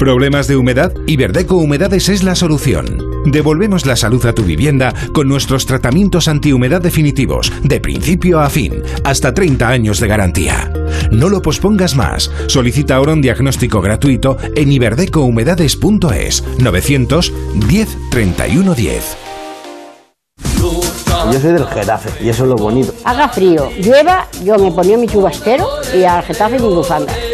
¿Problemas de humedad? Iberdeco Humedades es la solución. Devolvemos la salud a tu vivienda con nuestros tratamientos antihumedad definitivos, de principio a fin, hasta 30 años de garantía. No lo pospongas más. Solicita ahora un diagnóstico gratuito en iberdecohumedades.es 910 31 10. Yo soy del Getafe y eso es lo bonito. Haga frío, llueva, yo me ponía mi chubastero y al Getafe mi bufanda.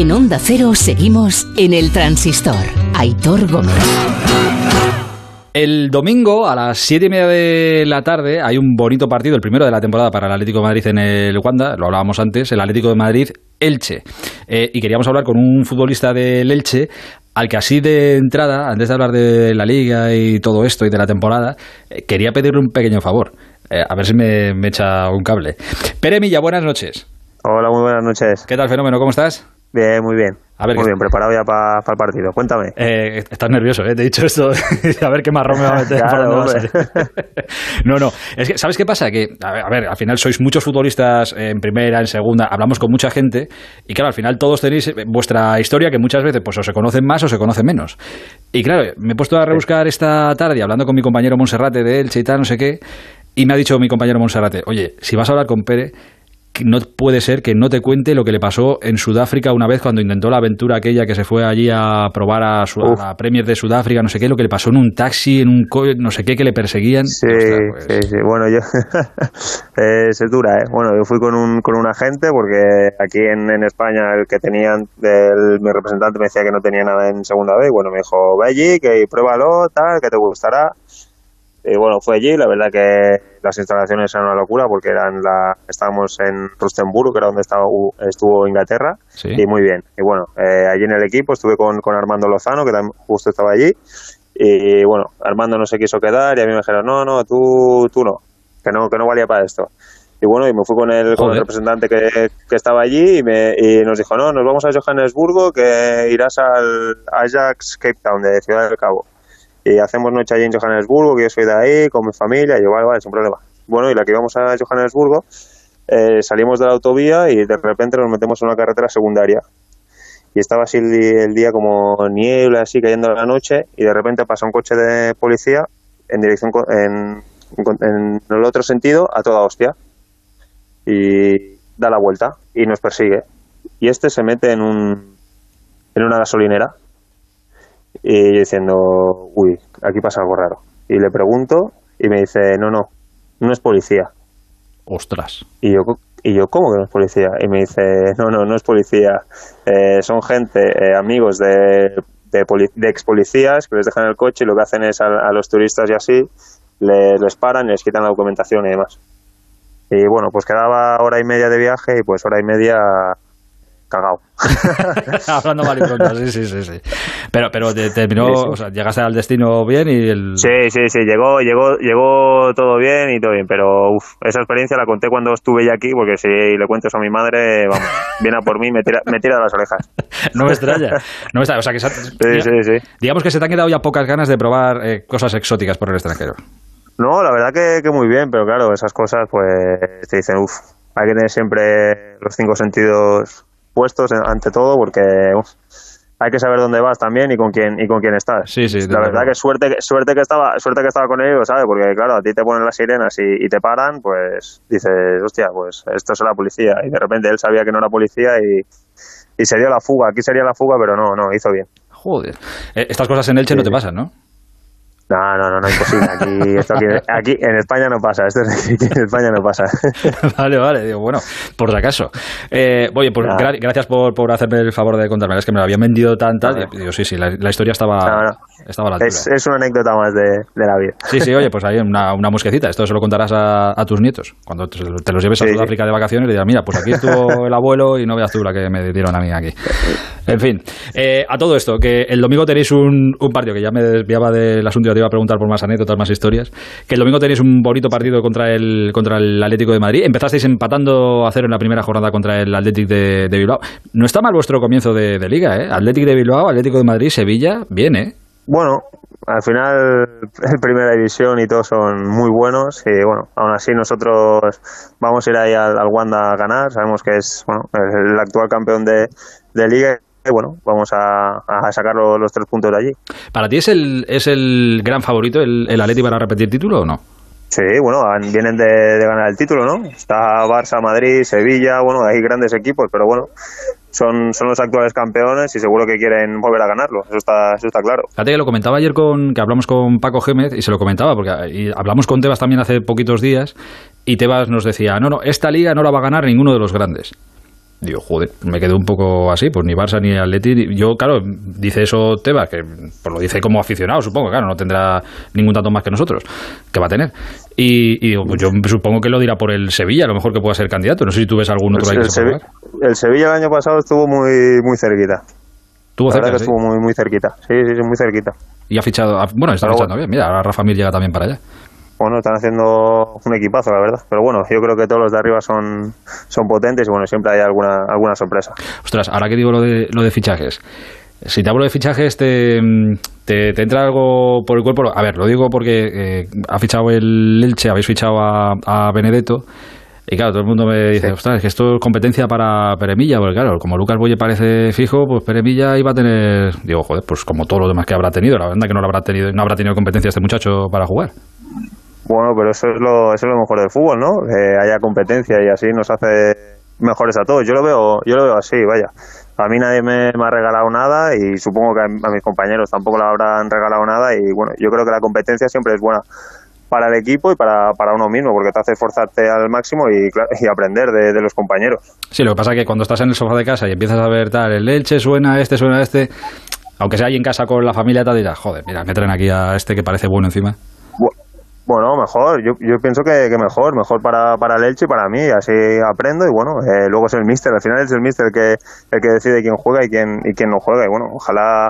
En Onda Cero seguimos en el transistor. Aitor Gómez. El domingo a las siete y media de la tarde hay un bonito partido, el primero de la temporada para el Atlético de Madrid en el Wanda, lo hablábamos antes, el Atlético de Madrid Elche. Eh, y queríamos hablar con un futbolista del Elche al que así de entrada, antes de hablar de la liga y todo esto y de la temporada, eh, quería pedirle un pequeño favor. Eh, a ver si me, me echa un cable. Pere Milla, buenas noches. Hola, muy buenas noches. ¿Qué tal, fenómeno? ¿Cómo estás? Bien, muy bien. A ver, muy bien, preparado ya para el partido. Cuéntame. Eh, estás nervioso, ¿eh? Te he dicho esto. *laughs* a ver qué marrón me va a meter. *laughs* Claro, va *laughs* a no, no. Es que, ¿sabes qué pasa? Que, a ver, a ver, al final sois muchos futbolistas en primera, en segunda, hablamos con mucha gente y, claro, al final todos tenéis eh, vuestra historia que muchas veces pues o se conocen más o se conocen menos. Y, claro, me he puesto a rebuscar esta tarde hablando con mi compañero Monserrate de Elche y tal, no sé qué, y me ha dicho mi compañero Monserrate, oye, si vas a hablar con que no puede ser que no te cuente lo que le pasó en Sudáfrica una vez cuando intentó la aventura aquella que se fue allí a probar a, su, a la Premier de Sudáfrica, no sé qué, lo que le pasó en un taxi, en un co no sé qué, que le perseguían. Sí, sí, sí. Bueno, yo. *laughs* es, dura, ¿eh? Bueno, yo fui con un, con un agente porque aquí en, en España el que tenían, el, mi representante me decía que no tenía nada en segunda vez. Bueno, me dijo, ve allí, que pruébalo, tal, que te gustará. Y bueno, fue allí, la verdad que las instalaciones eran una locura porque eran la, estábamos en Rustenburg, que era donde estaba, estuvo Inglaterra, Sí. y muy bien. Y bueno, eh, allí en el equipo estuve con, con Armando Lozano, que también justo estaba allí, y bueno, Armando no se quiso quedar y a mí me dijeron, no, no, tú, tú no, que no, que no valía para esto. y bueno, y me fui con el, con el representante que, que, estaba allí y, me, y nos dijo, no, nos vamos a Johannesburgo, que irás al Ajax Cape Town de Ciudad del Cabo. Y hacemos noche allí en Johannesburgo, que yo soy de ahí, con mi familia, y yo, vale, vale, sin problema. Bueno, y la que íbamos a Johannesburgo, eh, salimos de la autovía y de repente nos metemos en una carretera secundaria. Y estaba así el, día como niebla, así cayendo la noche, y de repente pasa un coche de policía en dirección en, en el otro sentido a toda hostia y da la vuelta y nos persigue. Y este se mete en, un, en una gasolinera y yo diciendo, uy, aquí pasa algo raro. Y le pregunto y me dice, no, no, no es policía. Ostras. Y yo, y yo ¿cómo que no es policía? Y me dice, no, no, no es policía. Eh, son gente, eh, amigos de, de, de, ex policías que les dejan el coche y lo que hacen es a, los turistas y así, les, les paran y les quitan la documentación y demás. Y bueno, pues quedaba hora y media de viaje y pues hora y media cagado. Hablando *laughs* mal y pronto, sí, sí, sí, sí. Pero, pero terminó, o sea, llegaste al destino bien y el... Sí, sí, sí, llegó, llegó, llegó todo bien y todo bien, pero uf, esa experiencia la conté cuando estuve ya aquí, porque si le cuento eso a mi madre, vamos, viene a por mí y me tira, me tira de las orejas. *laughs* no me extraña, no me extraña, o sea que... Sí, sí, sí. Digamos que se te han quedado ya pocas ganas de probar eh, cosas exóticas por el extranjero. No, la verdad que, que, muy bien, pero claro, esas cosas pues te dicen, uff, hay que tener siempre los cinco sentidos puestos ante todo porque hay que saber dónde vas también y con quién y con quién estás. Sí, sí, la verdad que suerte suerte que estaba suerte que estaba con ellos, ¿sabes? Porque claro, a ti te ponen las sirenas y, y, te paran, pues dices, hostia, pues esto es la policía y de repente él sabía que no era policía y, y se dio la fuga. Aquí sería la fuga, pero no, no, hizo bien. Joder. Eh, estas cosas en Elche sí. no te pasan, ¿no? No, no, no, no, imposible. Aquí, esto aquí, aquí en España no pasa. Esto en España no pasa. *laughs* vale, vale. Digo, bueno, por si acaso. Eh, oye, pues gra gracias por, por hacerme el favor de contarme. Es que me lo habían vendido tan tal. Digo, sí, sí, la, la historia estaba, no, no. estaba a la altura. Es, es, una anécdota más de, de, la vida. Sí, sí, oye, pues hay una, una musquecita. Esto se lo contarás a, a tus nietos. Cuando te, te los lleves a Sudáfrica sí. de vacaciones, le dirás, mira, pues aquí estuvo *laughs* el abuelo y no veas tú la que me dieron a mí aquí. En fin, eh, a todo esto, que el domingo tenéis un, un partido que ya me desviaba del asunto, iba a preguntar por más anécdotas más historias. Que el domingo tenéis un bonito partido contra el, contra el Atlético de Madrid. Empezasteis empatando a cero en la primera jornada contra el Atlético de, Bilbao. No está mal vuestro comienzo de, de, liga, ¿eh? Atlético de Bilbao, Atlético de Madrid, Sevilla, bien, ¿eh? Bueno, al final *laughs* el primera división y todos son muy buenos y bueno, aún así nosotros vamos a ir ahí al, al Wanda a ganar, sabemos que es bueno, el actual campeón de, de liga bueno, vamos a, a sacar los, los, tres puntos de allí. ¿Para ti es el, es el gran favorito el, el Atleti para repetir título o no? Sí, bueno, vienen de, de, ganar el título, ¿no? Está Barça, Madrid, Sevilla, bueno, hay grandes equipos, pero bueno, son, son los actuales campeones y seguro que quieren volver a ganarlo, eso está, eso está claro. Fíjate que lo comentaba ayer con, que hablamos con Paco Gémez y se lo comentaba, porque y hablamos con Tebas también hace poquitos días y Tebas nos decía, no, no, esta liga no la va a ganar ninguno de los grandes. Digo, joder, me quedé un poco así, pues ni Barça ni Atleti. Yo, claro, dice eso Tebas, que pues lo dice como aficionado, supongo, claro, no tendrá ningún dato más que nosotros, que va a tener. Y, y digo, pues yo supongo que lo dirá por el Sevilla, a lo mejor que pueda ser candidato. No sé si tú ves algún otro el, ahí. El, Sevi el, Sevilla el año pasado estuvo muy, muy cerquita. Tuvo cerca, que ¿sí? estuvo muy, muy cerquita. Sí, sí, sí, muy cerquita. Y ha fichado, bueno, está Pero fichando bueno. bien. Mira, ahora Rafa Mir llega también para allá bueno, están haciendo un equipazo, la verdad. Pero bueno, yo creo que todos los de arriba son, son potentes y bueno, siempre hay alguna, alguna sorpresa. Ostras, ahora que digo lo de, lo de fichajes. Si te hablo de fichajes, te, te, te, entra algo por el cuerpo. A ver, lo digo porque eh, ha fichado el Elche, habéis fichado a, a Benedetto. Y claro, todo el mundo me dice, ostras, es que esto es competencia para Peremilla, porque claro, como Lucas Boye parece fijo, pues Peremilla iba a tener, digo, joder, pues como todo lo demás que habrá tenido, la verdad que no habrá tenido, no habrá tenido competencia este muchacho para jugar. Bueno, pero eso es lo, eso es lo mejor del fútbol, ¿no? Que haya competencia y así nos hace mejores a todos. Yo lo veo, yo lo veo así, vaya. A mí nadie me, me ha regalado nada y supongo que a, a, mis compañeros tampoco le habrán regalado nada y bueno, yo creo que la competencia siempre es buena para el equipo y para, para uno mismo, porque te hace esforzarte al máximo y, y aprender de, de, los compañeros. Sí, lo que pasa es que cuando estás en el sofá de casa y empiezas a ver tal, el Elche suena este, suena este, aunque sea ahí en casa con la familia tal, dirás, joder, mira, me traen aquí a este que parece bueno encima. Bueno, mejor, yo, yo pienso que, que, mejor, mejor para, para el Elche y para mí, así aprendo y bueno, eh, luego es el míster, al final es el míster el que, el que decide quién juega y quién, y quién no juega y bueno, ojalá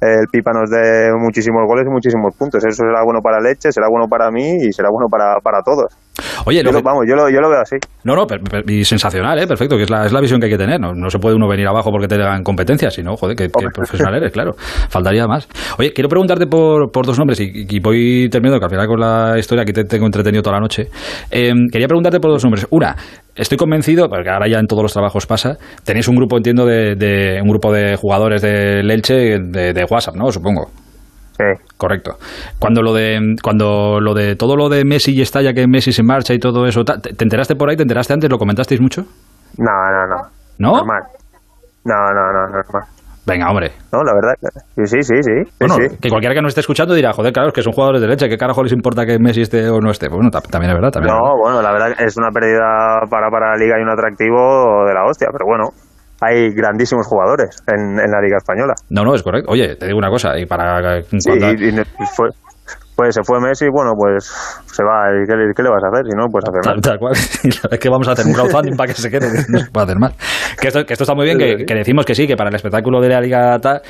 el Pipa nos dé muchísimos goles y muchísimos puntos, eso será bueno para el Elche, será bueno para mí y será bueno para, para todos. Oye, lo vamos, yo lo, yo lo veo así. No, no, y sensacional, ¿eh? perfecto, que es la, es la visión que hay que tener. No, no se puede uno venir abajo porque te dan competencias, sino, joder, que, profesional eres, *laughs* claro. Faltaría más. Oye, quiero preguntarte por, por dos nombres y, voy terminando, que al final con la historia que te tengo entretenido toda la noche. Em, quería preguntarte por dos nombres. Una, estoy convencido, porque ahora ya en todos los trabajos pasa, tenéis un grupo, entiendo, de, de un grupo de jugadores del Elche de, de WhatsApp, ¿no? Supongo. Correcto. Cuando lo de cuando lo de todo lo de Messi y está ya que Messi se marcha y todo eso, ¿te, enteraste por ahí? ¿Te enteraste antes? ¿Lo comentasteis mucho? No, no, no. ¿No? Normal. No, no, no, normal. Venga, hombre. No, la verdad, sí, sí, sí, sí. Bueno, que cualquiera que no esté escuchando dirá, joder, claro, es que son jugadores de leche, ¿qué carajo les importa que Messi esté o no esté? Bueno, también es verdad. También no, bueno, la verdad es una pérdida para, para la liga y un atractivo de la hostia, pero bueno, hay grandísimos jugadores en, la Liga Española. No, no, es correcto. Oye, te digo una cosa, y para... Sí, pues se fue Messi, bueno, pues se va. ¿Y qué, le vas a hacer? Si no, pues hacer tal, tal, cual. *laughs* es que vamos a hacer un crowdfunding para que se quede, no se puede hacer más. Que esto, que esto está muy bien, que, que, decimos que sí, que para el espectáculo de la Liga tal...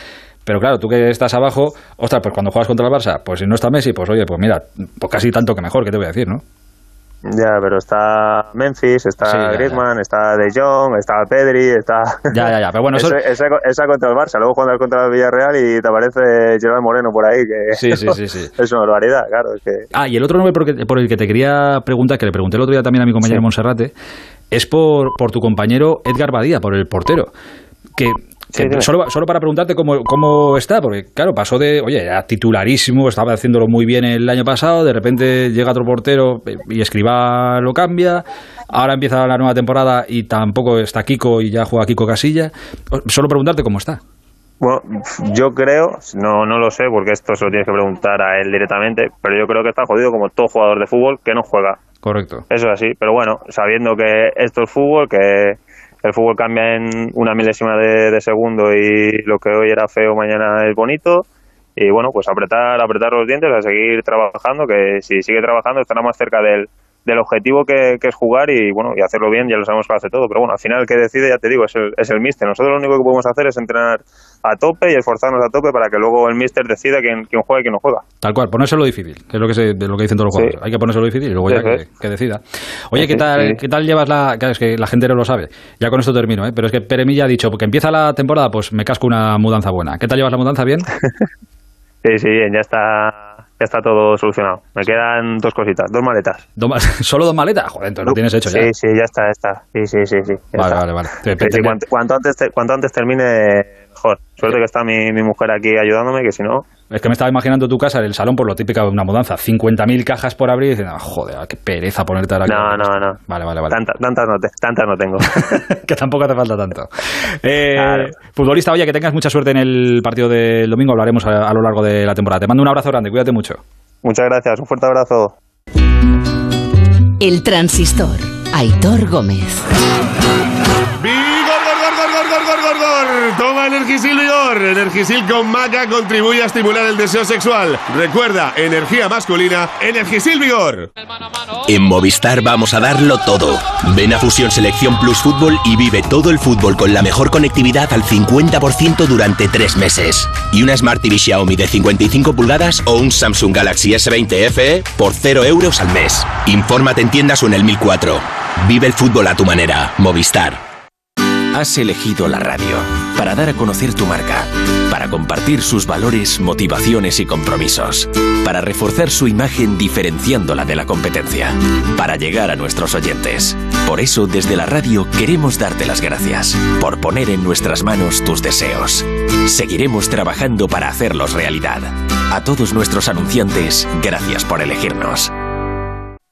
Pero claro, tú que estás abajo, ostras, pues cuando juegas contra el Barça, pues si no está Messi, pues oye, pues mira, pues casi tanto que mejor, ¿qué te voy a decir, no? Ya, pero está Memphis, está Griezmann, está De Jong, está Pedri, está... Ya, ya, ya, pero bueno... *laughs* Eso... Esa, esa, contra el Barça, luego juegas contra el Villarreal y te aparece Gerard Moreno por ahí, que... Sí, sí, sí, sí. *laughs* es una barbaridad, claro, es que... Ah, y el otro nombre por, el que te quería preguntar, que le pregunté el otro día también a mi compañero Monserrate, es por, por tu compañero Edgar Badía, por el portero, que solo, solo, para preguntarte cómo, cómo está, porque claro, pasó de, oye, era titularísimo, estaba haciéndolo muy bien el año pasado, de repente llega otro portero y Escriba lo cambia, ahora empieza la nueva temporada y tampoco está Kiko y ya juega Kiko Casilla. Solo preguntarte cómo está. Bueno, yo creo, no, no lo sé, porque esto se lo tienes que preguntar a él directamente, pero yo creo que está jodido como todo jugador de fútbol que no juega. Correcto. Eso es así, pero bueno, sabiendo que esto es fútbol, que el fútbol cambia en una milésima de, segundo y lo que hoy era feo mañana es bonito. Y bueno pues apretar apretar los dientes a seguir trabajando que si sigue trabajando estará más cerca del, del objetivo que, es jugar y bueno y hacerlo bien ya lo sabemos que hace todo. Pero bueno al final el que decide ya te digo es el, es el míster. Nosotros lo único que podemos hacer es entrenar a tope y esforzarnos a tope para que luego el míster decida quién, quién juega y quién no juega. Tal cual ponérselo difícil que es lo que se, lo que dicen todos los jugadores. Hay que ponérselo difícil y luego ya que, decida. Oye qué tal qué tal llevas la es que la gente no lo sabe ya con esto termino ¿eh? pero es que Peremilla ha dicho porque empieza la temporada pues me casco una mudanza buena qué tal llevas la mudanza bien *laughs* sí sí bien ya está ya está todo solucionado. Me quedan dos cositas, dos maletas. *laughs* ¿Solo dos maletas? Joder, entonces lo tienes hecho ya. Sí, sí, ya está, ya está. Sí, sí, sí. sí vale, vale, vale, cuanto, antes cuanto antes termine, mejor. Suerte que está mi, mi mujer aquí ayudándome, que si no... Es que me estaba imaginando tu casa, el salón, por lo típico de una mudanza. 50.000 cajas por abrir y diciendo, ah, joder, qué pereza ponerte ahora aquí. No, no, no. Vale, vale, vale. tantas, no tantas no tengo. *laughs* que tampoco hace falta tanto. Eh, Futbolista, oye, que tengas mucha suerte en el partido del domingo. Hablaremos a, a lo largo de la temporada. Te mando un abrazo grande, cuídate mucho. Muchas gracias, un fuerte abrazo. El transistor. Aitor Gómez. Energisil Vigor. Energisil con maca contribuye a estimular el deseo sexual. Recuerda, energía masculina, Energisil Vigor. En Movistar vamos a darlo todo. Ven a Fusión Selección Plus Fútbol y vive todo el fútbol con la mejor conectividad al 50% durante tres meses. Y una Smart TV Xiaomi de 55 pulgadas o un Samsung Galaxy S20 FE por 0 euros al mes. Infórmate en tiendas o en el 1004. Vive el fútbol a tu manera. Movistar. Has elegido la radio para dar a conocer tu marca, para compartir sus valores, motivaciones y compromisos, para reforzar su imagen diferenciándola de la competencia, para llegar a nuestros oyentes. Por eso, desde la radio queremos darte las gracias por poner en nuestras manos tus deseos. Seguiremos trabajando para hacerlos realidad. A todos nuestros anunciantes, gracias por elegirnos.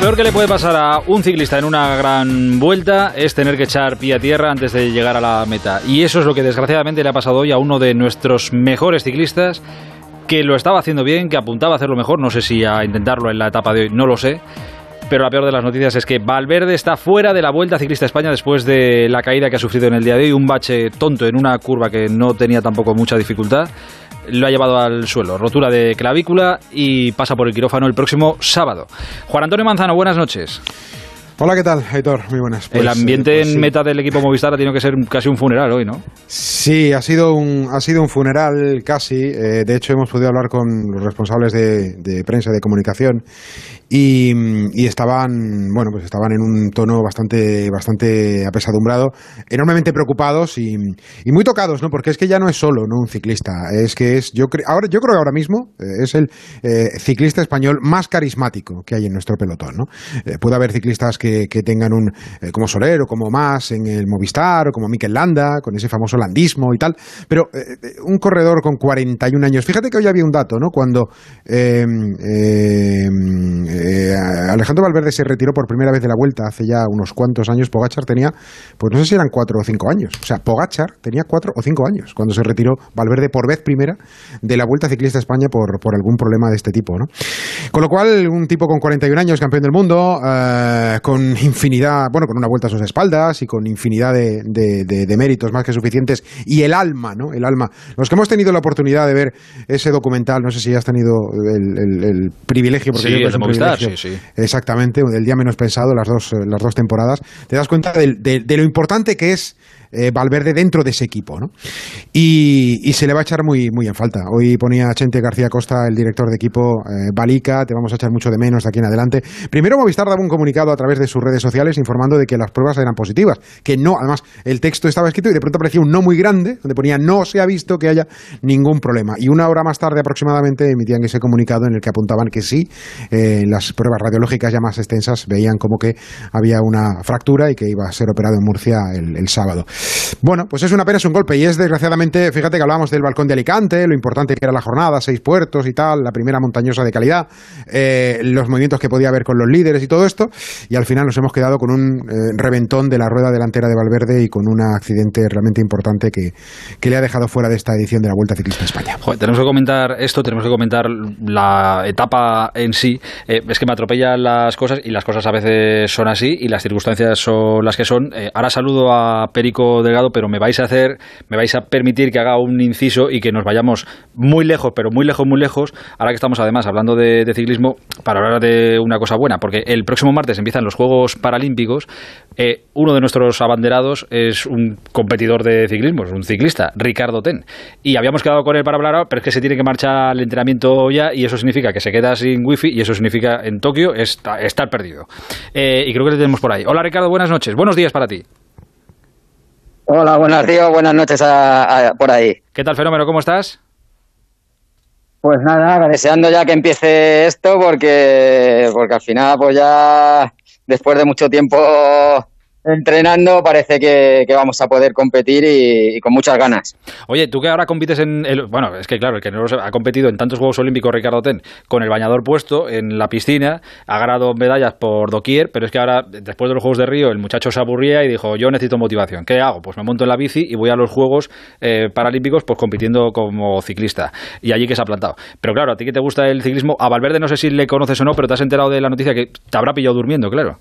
Peor que le puede pasar a un ciclista en una gran vuelta es tener que echar pie a tierra antes de llegar a la meta. Y eso es lo que desgraciadamente le ha pasado hoy a uno de nuestros mejores ciclistas que lo estaba haciendo bien, que apuntaba a hacerlo mejor, no sé si a intentarlo en la etapa de hoy, no lo sé. Pero la peor de las noticias es que Valverde está fuera de la Vuelta Ciclista España después de la caída que ha sufrido en el día de hoy, un bache tonto en una curva que no tenía tampoco mucha dificultad lo ha llevado al suelo. Rotura de clavícula y pasa por el quirófano el próximo sábado. Juan Antonio Manzano, buenas noches. Hola, ¿qué tal, Aitor? Muy buenas. el pues, ambiente eh, pues en meta del equipo Movistar ha tenido que ser casi un funeral hoy, ¿no? Sí, ha sido un, ha sido un funeral casi. Eh, de hecho, hemos podido hablar con los responsables de, de prensa y de comunicación y, estaban, bueno, pues estaban en un tono bastante, bastante apesadumbrado, enormemente preocupados y, muy tocados, ¿no? Porque es que ya no es solo, ¿no? Un ciclista, es que es, yo, ahora, yo creo que ahora mismo eh, es el eh, ciclista español más carismático que hay en nuestro pelotón, ¿no? Puede haber ciclistas que, que tengan un, como Soler o como más en el Movistar o como Mikel Landa, con ese famoso landismo y tal, pero un corredor con 41 años, fíjate que hoy había un dato, ¿no? Cuando eh, Alejandro Valverde se retiró por primera vez de la vuelta hace ya unos cuantos años. Pogachar tenía, pues no sé si eran cuatro o cinco años. O sea, Pogachar tenía cuatro o cinco años cuando se retiró Valverde por vez primera de la Vuelta Ciclista a España por, por algún problema de este tipo. ¿no? Con lo cual, un tipo con 41 años, campeón del mundo, eh, con infinidad, bueno, con una vuelta a sus espaldas y con infinidad de, de, méritos más que suficientes, y el alma, ¿no? El alma. Los que hemos tenido la oportunidad de ver ese documental, no sé si has tenido el, privilegio, porque sí, sí, sí. Exactamente, del día menos pensado, las dos, eh, las dos temporadas. Te das cuenta de lo importante que es eh, Valverde dentro de ese equipo. ¿no? Y, se le va a echar muy, muy en falta. Hoy ponía Chente García Costa, el director de equipo, eh, Balica, te vamos a echar mucho de menos de aquí en adelante. Primero Movistar daba un comunicado a través de sus redes sociales informando de que las pruebas eran positivas, que no, además el texto estaba escrito y de pronto aparecía un no muy grande, donde ponía no se ha visto que haya ningún problema. Y una hora más tarde aproximadamente emitían ese comunicado en el que apuntaban que sí, eh, las pruebas radiológicas ya más extensas veían como que había una fractura y que iba a ser operado en Murcia el sábado. Bueno, pues es una pena, es un golpe y es desgraciadamente, fíjate que hablábamos del balcón de Alicante, lo importante que era la jornada, seis puertos y tal, la primera montañosa de calidad, eh, los movimientos que podía haber con los líderes y todo esto, y al final nos hemos quedado con un eh, reventón de la rueda delantera de Valverde y con un accidente realmente importante que, le ha dejado fuera de esta edición de la Vuelta Ciclista España. tenemos que comentar esto, tenemos que comentar la etapa en sí. Eh, es que me atropellan las cosas y las cosas a veces son así y las circunstancias son las que son. ahora saludo a Perico Delgado pero me vais a hacer, me vais a permitir que haga un inciso y que nos vayamos muy lejos, pero muy lejos, muy lejos, ahora que estamos además hablando de, ciclismo, para hablar de una cosa buena, porque el próximo martes empiezan los Juegos Paralímpicos, eh, uno de nuestros abanderados es un competidor de ciclismo, es un ciclista, Ricardo Ten, y habíamos quedado con él para hablar pero es que se tiene que marchar al entrenamiento ya y eso significa que se queda sin wifi y eso significa en Tokio estar perdido. Eh, y creo que le tenemos por ahí. Hola Ricardo, buenas noches, buenos días para ti. Hola, buenas Río, buenas noches por ahí. ¿Qué tal, fenómeno? ¿Cómo estás? Pues nada, deseando ya que empiece esto porque, porque al final pues ya después de mucho tiempo entrenando, parece que, vamos a poder competir y, con muchas ganas. Oye, tú que ahora compites en. El, bueno, es que claro, el que no ha competido en tantos Juegos Olímpicos, Ricardo Ten, con el bañador puesto en la piscina, ha ganado medallas por doquier, pero es que ahora, después de los Juegos de Río, el muchacho se aburría y dijo: Yo necesito motivación. ¿Qué hago? Pues me monto en la bici y voy a los Juegos eh, Paralímpicos, pues compitiendo como ciclista. Y allí que se ha plantado. Pero claro, a ti que te gusta el ciclismo, a Valverde no sé si le conoces o no, pero te has enterado de la noticia que te habrá pillado durmiendo, claro.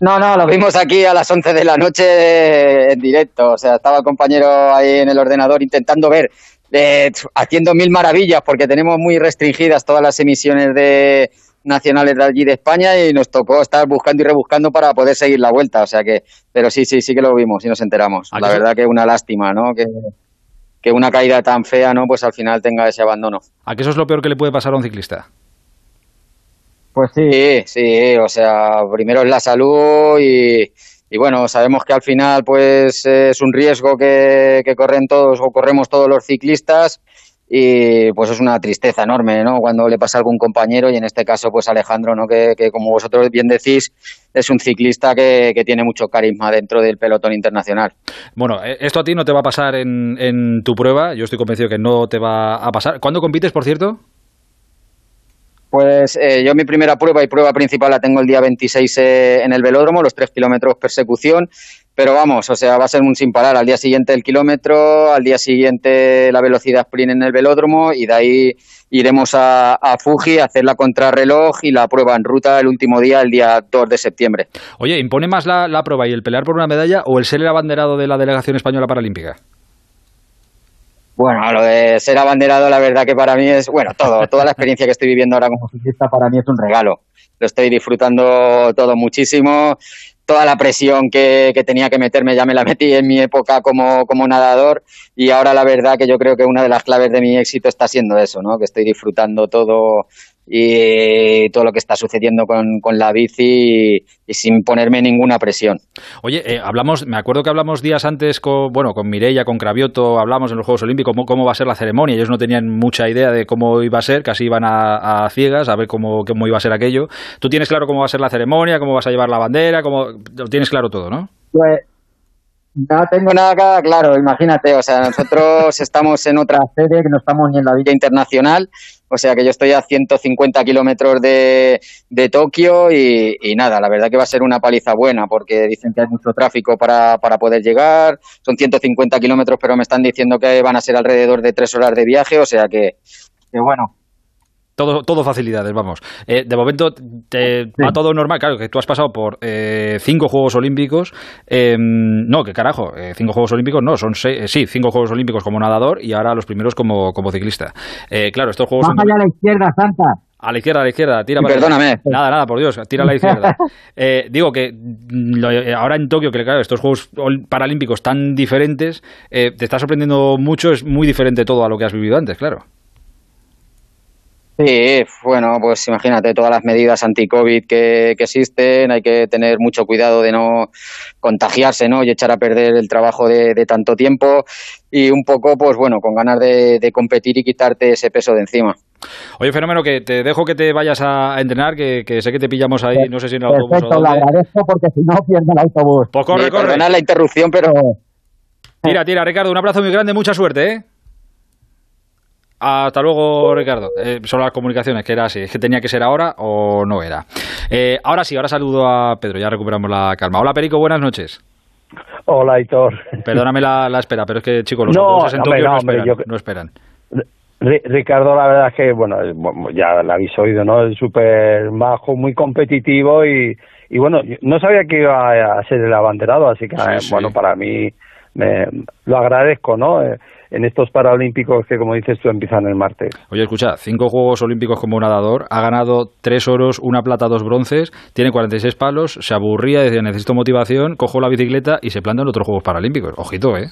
No, no, lo vimos aquí a las 11 de la noche en directo. O sea, estaba el compañero ahí en el ordenador intentando ver, eh, haciendo mil maravillas, porque tenemos muy restringidas todas las emisiones de nacionales de allí de España y nos tocó estar buscando y rebuscando para poder seguir la vuelta. O sea que, pero sí, sí, sí que lo vimos y nos enteramos. La verdad que es una lástima, ¿no? Que, que una caída tan fea, ¿no? Pues al final tenga ese abandono. ¿A qué eso es lo peor que le puede pasar a un ciclista? Pues sí, sí, o sea, primero es la salud y, bueno, sabemos que al final pues es un riesgo que, corren todos o corremos todos los ciclistas y pues es una tristeza enorme, ¿no? Cuando le pasa a algún compañero y en este caso pues Alejandro, ¿no? Que, como vosotros bien decís es un ciclista que, tiene mucho carisma dentro del pelotón internacional. Bueno, eh, esto a ti no te va a pasar en, en tu prueba, yo estoy convencido que no te va a pasar. ¿Cuándo compites, por cierto? Pues eh, yo mi primera prueba y prueba principal la tengo el día 26 eh, en el velódromo, los tres kilómetros persecución. Pero vamos, o sea, va a ser un sin parar. Al día siguiente el kilómetro, al día siguiente la velocidad sprint en el velódromo y de ahí iremos a, a Fuji a hacer la contrarreloj y la prueba en ruta el último día, el día 2 de septiembre. Oye, ¿impone más la, la prueba y el pelear por una medalla o el ser el abanderado de la delegación española paralímpica? Bueno, lo de ser abanderado, la verdad que para mí es, bueno, todo, toda la experiencia que estoy viviendo ahora como ciclista para mí es un regalo. Lo estoy disfrutando todo muchísimo. Toda la presión que, que tenía que meterme ya me la metí en mi época como, como nadador y ahora la verdad que yo creo que una de las claves de mi éxito está siendo eso, ¿no? Que estoy disfrutando todo y todo lo que está sucediendo con, con la bici y, y sin ponerme ninguna presión. Oye, eh, hablamos, me acuerdo que hablamos días antes con, bueno, con Mireia, con Cravioto, hablamos en los Juegos Olímpicos cómo, cómo va a ser la ceremonia. Ellos no tenían mucha idea de cómo iba a ser, casi iban a, a ciegas a ver cómo, cómo iba a ser aquello. ¿Tú tienes claro cómo va a ser la ceremonia, cómo vas a llevar la bandera, cómo, lo tienes claro todo, no? Pues no tengo nada claro, imagínate, o sea, nosotros *laughs* estamos en otra sede, que no estamos ni en la Villa Internacional, o sea que yo estoy a 150 kilómetros de, de Tokio y, y, nada, la verdad que va a ser una paliza buena porque dicen que hay mucho tráfico para, para poder llegar, son 150 kilómetros pero me están diciendo que van a ser alrededor de tres horas de viaje, o sea que, que bueno, todo, todo facilidades, vamos. Eh, de momento te sí. va todo normal. Claro, que tú has pasado por eh, cinco Juegos Olímpicos. Eh, no, que carajo, eh, cinco Juegos Olímpicos no, son seis, eh, sí, cinco Juegos Olímpicos como nadador y ahora los primeros como, como ciclista. Eh, claro, estos Juegos Baja a la izquierda, Santa. A la izquierda, a la izquierda, tira para Perdóname. Nada, nada, por Dios, tira a la izquierda. *laughs* Eh, digo que lo, ahora en Tokio, que claro, estos Juegos Paralímpicos tan diferentes, te está sorprendiendo mucho, es muy diferente todo a lo que has vivido antes, claro. Sí, bueno, pues imagínate todas las medidas anti-COVID que, que, existen, hay que tener mucho cuidado de no contagiarse, ¿no? Y echar a perder el trabajo de, de tanto tiempo y un poco, pues bueno, con ganas de, de, competir y quitarte ese peso de encima. Oye, Fenómeno, que te dejo que te vayas a entrenar, que, que sé que te pillamos ahí, no sé si en el Perfecto, autobús o lo agradezco porque si no pierdo el autobús. Pues corre, corre. Perdonad la interrupción, pero... Tira, tira, Ricardo, un abrazo muy grande, mucha suerte, ¿eh? Hasta luego, Ricardo. Eh, son las comunicaciones, que era así. Es que tenía que ser ahora o no era. Eh, ahora sí, ahora saludo a Pedro, ya recuperamos la calma. Hola, Perico, buenas noches. Hola, Aitor. Perdóname la, la espera, pero es que, chicos, los no, en no, no, hombre, esperan, yo... no esperan. Ricardo, la verdad es que, bueno, ya lo habéis oído, ¿no? Es súper bajo, muy competitivo y, y, bueno, no sabía que iba a ser el abanderado, así que, sí, bueno, sí. para mí me, lo agradezco, ¿no? Eh, en estos Paralímpicos que, como dices tú, empiezan el martes. Oye, escucha, cinco Juegos Olímpicos como nadador, ha ganado tres oros, una plata, dos bronces, tiene 46 palos, se aburría, decía, necesito motivación, cojo la bicicleta y se planta en otros Juegos Paralímpicos. Ojito, ¿eh?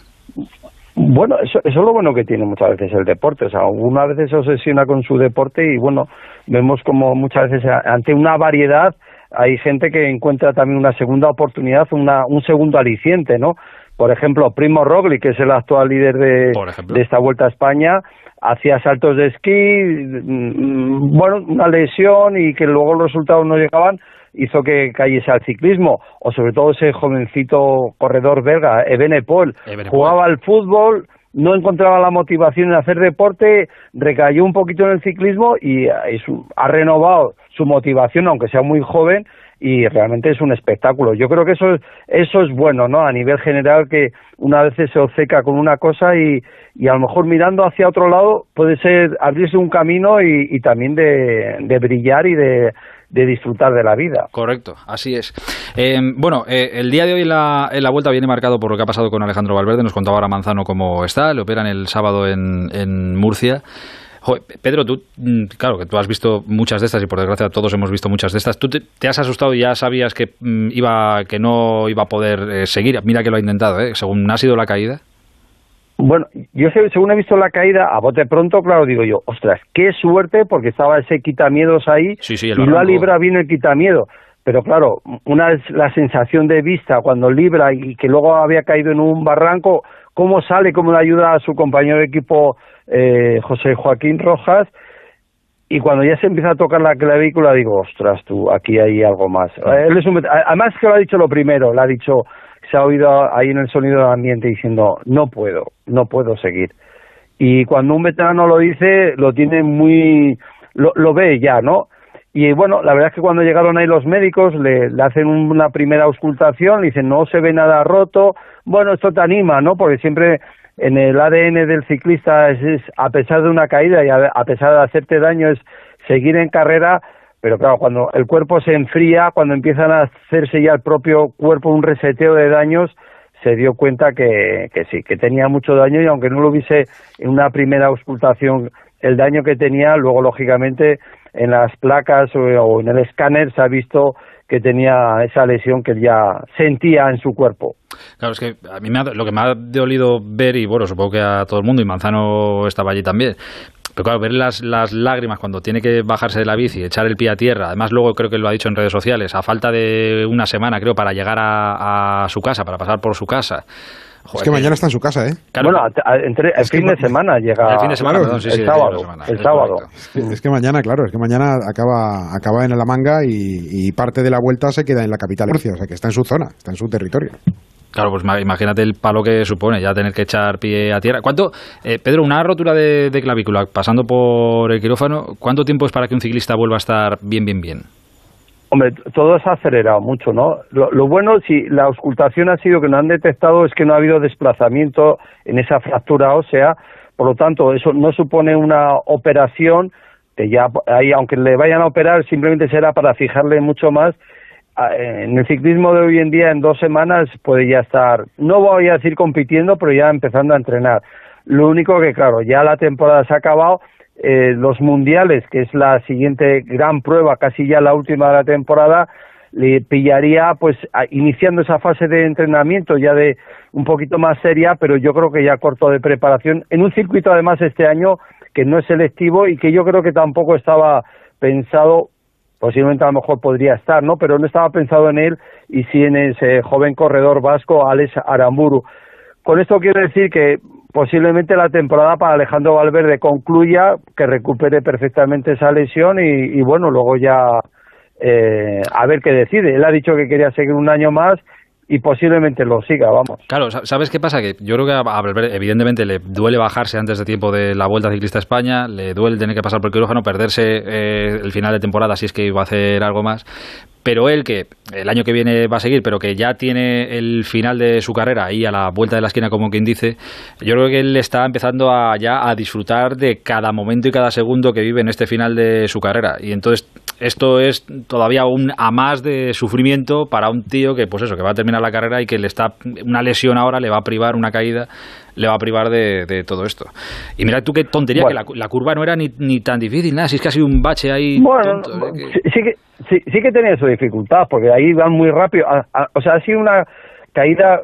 Bueno, eso, eso, es lo bueno que tiene muchas veces el deporte. O sea, una vez se obsesiona con su deporte y, bueno, vemos como muchas veces ante una variedad hay gente que encuentra también una segunda oportunidad, una, un segundo aliciente, ¿no? Por ejemplo, Primo Roglic, que es el actual líder de, de esta Vuelta a España, hacía saltos de esquí, mm, bueno, una lesión y que luego los resultados no llegaban, hizo que cayese al ciclismo, o sobre todo ese jovencito corredor belga, Ebenepol, jugaba al fútbol, no encontraba la motivación en hacer deporte, recayó un poquito en el ciclismo y ha renovado su motivación, aunque sea muy joven, y realmente es un espectáculo. Yo creo que eso es, eso es bueno, ¿no? A nivel general que una vez se obceca con una cosa y, y a lo mejor mirando hacia otro lado puede ser abrirse un camino y, y también de, de brillar y de, de disfrutar de la vida. Correcto, así es. Eh, bueno, eh, el día de hoy la, la, vuelta viene marcado por lo que ha pasado con Alejandro Valverde. Nos contaba ahora Manzano cómo está. Le operan el sábado en, en Murcia. Pedro, tú, mm, claro, que tú has visto muchas de estas y por desgracia todos hemos visto muchas de estas. ¿Tú te, te has asustado y ya sabías que mm, iba, que no iba a poder eh, seguir? Mira que lo ha intentado, ¿eh? Según ha sido la caída. Bueno, yo según he visto la caída, a bote pronto, claro, digo yo, ostras, qué suerte, porque estaba ese quitamiedos ahí sí, sí, y lo ha librado bien el quitamiedo. Pero claro, una es la sensación de vista cuando libra y que luego había caído en un barranco, cómo sale, cómo le ayuda a su compañero de equipo eh, José Joaquín Rojas, y cuando ya se empieza a tocar la clavícula digo, ostras tú, aquí hay algo más. Él es un, además que lo ha dicho lo primero, le ha dicho, se ha oído ahí en el sonido del ambiente diciendo, no puedo, no puedo seguir. Y cuando un veterano lo dice, lo tiene muy lo, lo ve ya, ¿no? Y bueno, la verdad es que cuando llegaron ahí los médicos le, hacen una primera auscultación, le dicen no se ve nada roto, bueno, esto te anima, ¿no? Porque siempre en el ADN del ciclista es, es, a pesar de una caída y a, a pesar de hacerte daño es seguir en carrera, pero claro, cuando el cuerpo se enfría, cuando empiezan a hacerse ya el propio cuerpo un reseteo de daños, se dio cuenta que, que sí, que tenía mucho daño y aunque no lo hubiese en una primera auscultación el daño que tenía, luego lógicamente en las placas o, en el escáner se ha visto que tenía esa lesión que ya sentía en su cuerpo. Claro, es que a mí me ha- lo que me ha dolido ver, y bueno, supongo que a todo el mundo, y Manzano estaba allí también, pero claro, ver las, las lágrimas cuando tiene que bajarse de la bici, echar el pie a tierra, además luego creo que lo ha dicho en redes sociales, a falta de una semana creo para llegar a su casa, para pasar por su casa. Es que mañana está en su casa, ¿eh? Bueno, entre, el Es que fin de ma- semana llega. El fin de semana, Claro, perdón, sí, el sí, sábado. semana. El Es sábado. Es que mañana, claro, es que mañana acaba, acaba en la manga y, y parte de la vuelta se queda en la capital de Murcia, o sea que está en su zona, está en su territorio. Claro, pues ma- imagínate el palo que supone ya tener que echar pie a tierra. ¿Cuánto, eh, Pedro, una rotura de, de clavícula pasando por el quirófano, cuánto tiempo es para que un ciclista vuelva a estar bien, bien, bien? Hombre, todo se ha acelerado mucho, ¿no? Lo, bueno, si la auscultación ha sido que no han detectado, es que no ha habido desplazamiento en esa fractura ósea, por lo tanto, eso no supone una operación, que ya ahí, aunque le vayan a operar, simplemente será para fijarle mucho más. Ah, En el ciclismo de hoy en día, en dos semanas, puede ya estar, no voy a decir compitiendo, pero ya empezando a entrenar. Lo único que, claro, ya la temporada se ha acabado, eh, los mundiales, que es la siguiente gran prueba, casi ya la última de la temporada, le pillaría pues a- iniciando esa fase de entrenamiento ya de un poquito más seria, pero yo creo que ya corto de preparación en un circuito además este año que no es selectivo y que yo creo que tampoco estaba pensado posiblemente a lo mejor podría estar, ¿no? Pero no estaba pensado en él y sí en ese joven corredor vasco, Alex Aramburu. Con esto quiero decir que posiblemente la temporada para Alejandro Valverde concluya, que recupere perfectamente esa lesión y, bueno, luego ya eh, a ver qué decide. Él ha dicho que quería seguir un año más y posiblemente lo siga, vamos. Claro, sa- ¿sabes qué pasa? Que yo creo que a Valverde, evidentemente, le duele bajarse antes de tiempo de la Vuelta Ciclista a España, le duele tener que pasar por el quirófano, perderse eh, el final de temporada si es que iba a hacer algo más. Pero él, que el año que viene va a seguir, pero que ya tiene el final de su carrera ahí a la vuelta de la esquina, como quien dice, yo creo que él está empezando a, ya a disfrutar de cada momento y cada segundo que vive en este final de su carrera. Y entonces esto es todavía un a más de sufrimiento para un tío que, pues eso, que va a terminar la carrera y que le está una lesión ahora le va a privar, una caída le va a privar de, de todo esto. Y mira tú qué tontería, Bueno. que la, la curva no era ni, ni tan difícil, nada, si es que ha sido un bache ahí Bueno, tonto, ¿eh? que- sí, sí que sí, sí que tenía su dificultad porque ahí van muy rápido. A- a- o sea, ha sido una caída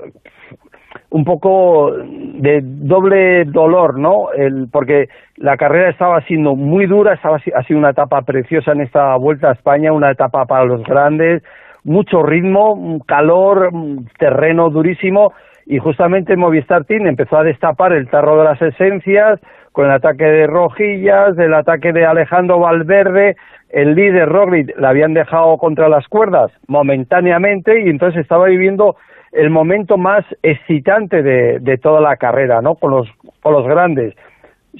un poco de doble dolor, ¿no? El, porque la carrera estaba siendo muy dura, estaba ha sido una etapa preciosa en esta vuelta a España, una etapa para los grandes, mucho ritmo, calor, terreno durísimo y justamente Movistar Team empezó a destapar el tarro de las esencias con el ataque de Rojillas, el ataque de Alejandro Valverde, el líder Roglic le habían dejado contra las cuerdas momentáneamente y entonces estaba viviendo el momento más excitante de, de toda la carrera, ¿no? Con los, con los grandes.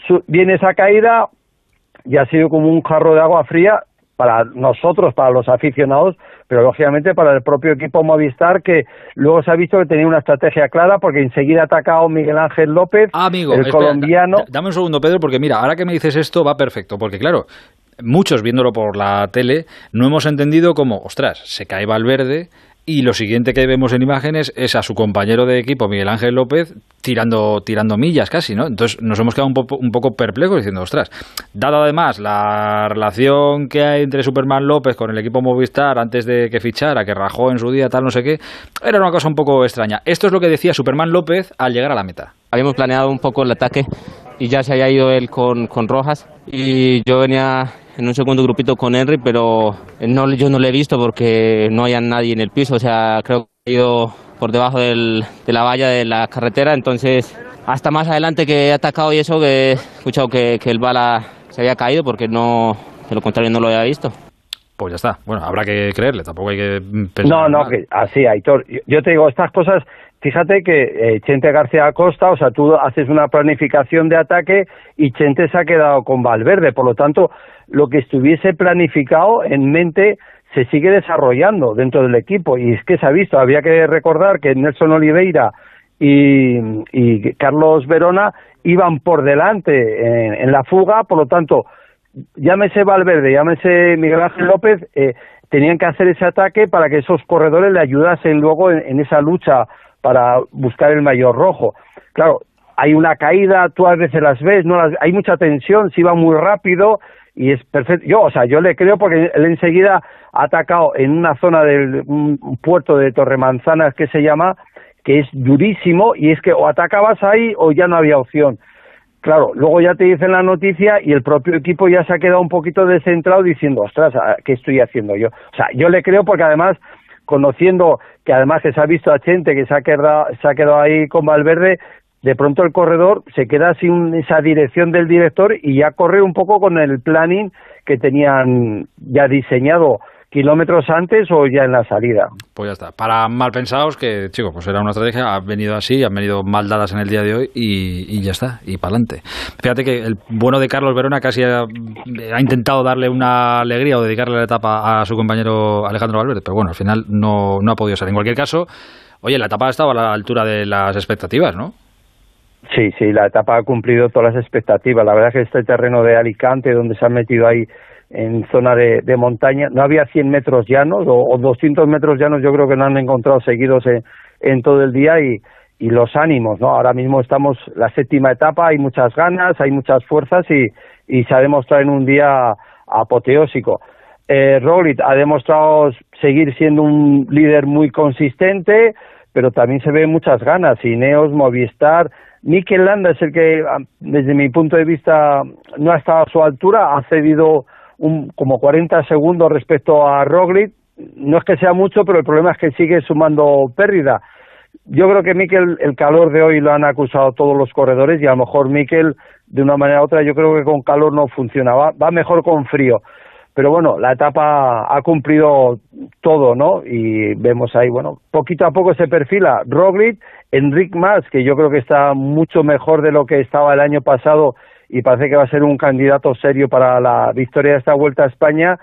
Su- viene esa caída y ha sido como un jarro de agua fría para nosotros, para los aficionados, pero lógicamente para el propio equipo Movistar que luego se ha visto que tenía una estrategia clara porque enseguida ha atacado Miguel Ángel López, Amigo, el espera, colombiano. da- dame un segundo, Pedro, porque mira, ahora que me dices esto va perfecto, porque claro, muchos viéndolo por la tele no hemos entendido cómo, ostras, se cae Valverde y lo siguiente que vemos en imágenes es a su compañero de equipo, Miguel Ángel López, tirando, tirando millas casi, ¿no? Entonces nos hemos quedado un, un poco perplejos diciendo, ostras, dado además la relación que hay entre Superman López con el equipo Movistar antes de que fichara, que rajó en su día, tal, no sé qué, era una cosa un poco extraña. Esto es lo que decía Superman López al llegar a la meta. Habíamos planeado un poco el ataque y ya se había ido él con, con Rojas y yo venía en un segundo grupito con Henry, pero no, yo no lo he visto porque no había nadie en el piso, o sea, creo que ha ido por debajo del- de la valla de la carretera, entonces hasta más adelante que he atacado y eso, que he escuchado que, que el bala se había caído porque no, de lo contrario no lo había visto. Pues ya está. Bueno, habrá que creerle, tampoco hay que pensar No, no, que así, Aitor. Yo- Yo te digo, estas cosas fíjate que eh, Chente García Acosta, o sea, tú haces una planificación de ataque y Chente se ha quedado con Valverde, por lo tanto, lo que estuviese planificado en mente se sigue desarrollando dentro del equipo y es que se ha visto, había que recordar que Nelson Oliveira y, Carlos Verona iban por delante en, la fuga, por lo tanto, llámese Valverde, llámese Miguel Ángel López, eh, tenían que hacer ese ataque para que esos corredores le ayudasen luego en, esa lucha para buscar el mayor rojo. Claro, hay una caída, tú a veces las ves, no las, hay mucha tensión, se iba muy rápido y es perfecto. Yo, o sea, yo le creo porque él enseguida ha atacado en una zona del un puerto de Torremanzanas que se llama, que es durísimo y es que o atacabas ahí o ya no había opción. Claro, luego ya te dicen la noticia y el propio equipo ya se ha quedado un poquito descentrado diciendo, ostras, ¿qué estoy haciendo yo? O sea, yo le creo porque además, conociendo que además que se ha visto a gente que se ha quedado, se ha quedado ahí con Valverde, de pronto el corredor se queda sin esa dirección del director y ya corre un poco con el planning que tenían ya diseñado kilómetros antes o ya en la salida. Pues ya está. Para mal pensados, que, chico, pues era una estrategia, ha venido así, han venido mal dadas en el día de hoy y, y ya está, y para adelante. Fíjate que el bueno de Carlos Verona casi ha, intentado darle una alegría o dedicarle la etapa a su compañero Alejandro Valverde, pero bueno, al final no, no ha podido ser. En cualquier caso, oye, la etapa ha estado a la altura de las expectativas, ¿no? Sí, sí, la etapa ha cumplido todas las expectativas. La verdad es que este terreno de Alicante, donde se han metido ahí en zona de, montaña, no había 100 metros llanos o, o, 200 metros llanos, yo creo que no han encontrado seguidos en, en todo el día y, los ánimos, ¿no? Ahora mismo estamos la séptima etapa, hay muchas ganas, hay muchas fuerzas y, y se ha demostrado en un día apoteósico. Eh, ha demostrado seguir siendo un líder muy consistente, pero también se ve muchas ganas. Ineos, Movistar, Mikel Landa es el que, desde mi punto de vista, no ha estado a su altura, ha cedido un, como 40 segundos respecto a Roglic. No es que sea mucho, pero el problema es que sigue sumando pérdida. Yo creo que Mikel, el calor de hoy lo han acusado todos los corredores y a lo mejor Mikel, de una manera u otra, yo creo que con calor no funciona, va, va mejor con frío. Pero bueno, la etapa ha cumplido todo, ¿no? Y vemos ahí, bueno, poquito a poco se perfila Roglic, Enric Mas, que yo creo que está mucho mejor de lo que estaba el año pasado y parece que va a ser un candidato serio para la victoria de esta Vuelta a España.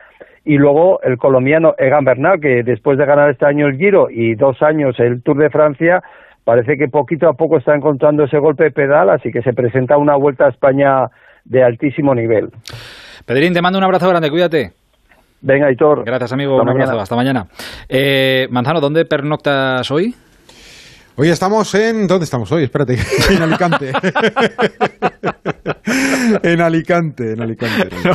Y luego el colombiano Egan Bernal, que después de ganar este año el Giro y dos años el Tour de Francia, parece que poquito a poco está encontrando ese golpe de pedal, así que se presenta una Vuelta a España de altísimo nivel. Pedrín, te mando un abrazo grande, cuídate. Venga, Hitor. Gracias, amigo. Hasta un abrazo. Hasta mañana. Eh, Manzano, ¿dónde pernoctas hoy? Hoy estamos en. ¿Dónde estamos hoy? Espérate. *laughs* En Alicante. *laughs* en Alicante, en Alicante. No,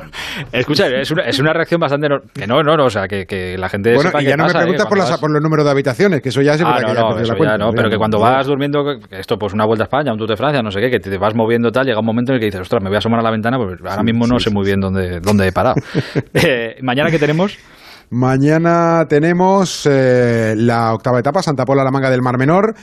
escucha, es una, es una, reacción bastante. No, que no, no, no, o sea, que, que la gente. Bueno, y ya no me preguntas eh, por, las, por, los números de habitaciones, que eso ya es ah, no, que no, ya eso la cuenta, ya no, pero que cuando vas durmiendo, esto, pues una vuelta a España, un Tour de Francia, no sé qué, que te vas moviendo tal, llega un momento en el que dices, ostras, me voy a asomar a la ventana, pues ahora mismo no sí, sé sí. muy bien dónde, dónde he parado. *laughs* eh, Mañana, ¿qué tenemos? Mañana tenemos eh, la octava etapa, Santa Pola, la manga del Mar Menor.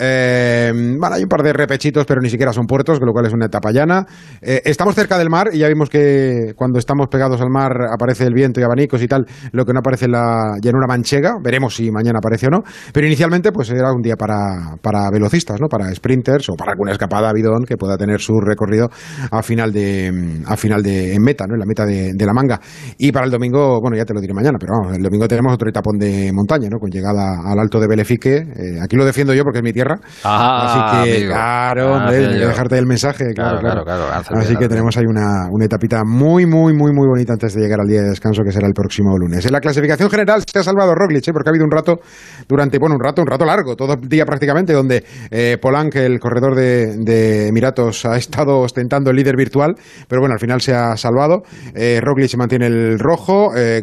Eh, hay un par de repechitos, pero ni siquiera son puertos, con lo cual es una etapa llana. Eh, estamos cerca del mar y ya vimos que cuando estamos pegados al mar aparece el viento y abanicos y tal, lo que no aparece en la llanura manchega. Veremos si mañana aparece o no. Pero inicialmente, pues era un día para, para velocistas, ¿no? Para sprinters o para alguna escapada bidón que pueda tener su recorrido a final de, a final de en meta, ¿no? En la meta de, de la manga. Y para el domingo, bueno, ya te lo diré mañana, pero vamos, el domingo tenemos otro etapón de montaña, ¿no? Con llegada al alto de Belefique. Eh, aquí lo defiendo yo porque es mi tierra. Ah, Así que, amigo. claro, Ah, hombre, dejarte el mensaje, claro, Claro, claro. Así que tenemos ahí una, una etapita muy, muy, muy, muy bonita antes de llegar al día de descanso, que será el próximo lunes. En la clasificación general se ha salvado Roglic, ¿eh? porque ha habido un rato, durante, bueno, un rato, un rato largo, todo el día prácticamente, donde eh, Polanc, el corredor de, de Emiratos, ha estado ostentando el líder virtual, pero bueno, al final se ha salvado. Eh, Roglic mantiene el rojo, eh, eh,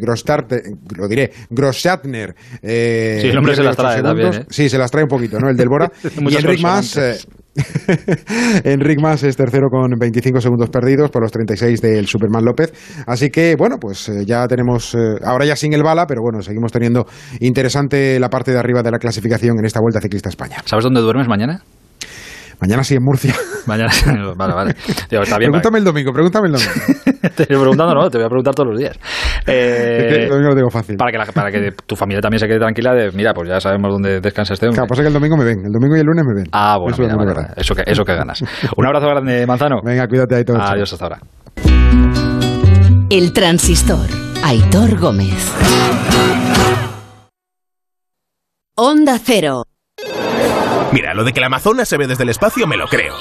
lo diré, Grosschartner. Eh, Sí, el hombre se las trae también. ¿eh? Sí, se las trae un poquito, ¿no? El del Bora. *laughs* y Enric Mas, eh, *laughs* Enric Mas es tercero con 25 segundos perdidos por los 36 del Superman López. Así que, bueno, pues eh, ya tenemos, ahora ya sin el bala, pero bueno, seguimos teniendo interesante la parte de arriba de la clasificación en esta Vuelta Ciclista a España. ¿Sabes dónde duermes mañana? Mañana sí en Murcia. *laughs* Mañana, vale, vale. Digo, está bien, Pregúntame el domingo, pregúntame el domingo. *laughs* te estoy preguntando, no, te voy a preguntar todos los días. *laughs* Eh, el domingo lo tengo fácil. Para que, la- para que tu familia también se quede tranquila de, mira, pues ya sabemos dónde descansa este hombre. Claro, pasa que el domingo me ven, el domingo y el lunes me ven. Ah, bueno, Eso mira, vale, vale. Eso, que, eso que ganas. Un abrazo grande, Manzano. Venga, cuídate ahí todos. Adiós, hasta ahora. El transistor. Aitor Gómez. Onda Cero. Mira, lo de que el Amazonas se ve desde el espacio me lo creo.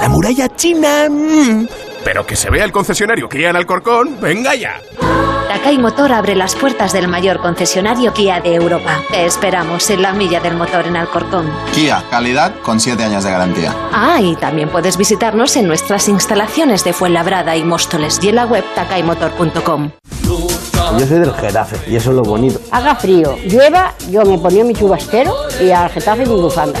La muralla china... mm, Pero que se vea el concesionario Kia en Alcorcón, venga ya. Takai Motor abre las puertas del mayor concesionario Kia de Europa. Te esperamos en la milla del motor en Alcorcón. Kia, calidad con 7 años de garantía. Ah, y también puedes visitarnos en nuestras instalaciones de Fuenlabrada y Móstoles y en la web takaimotor.com. Yo soy del Getafe y eso es lo bonito. Haga frío, llueva, yo me ponía mi chubastero y al Getafe mi bufanda.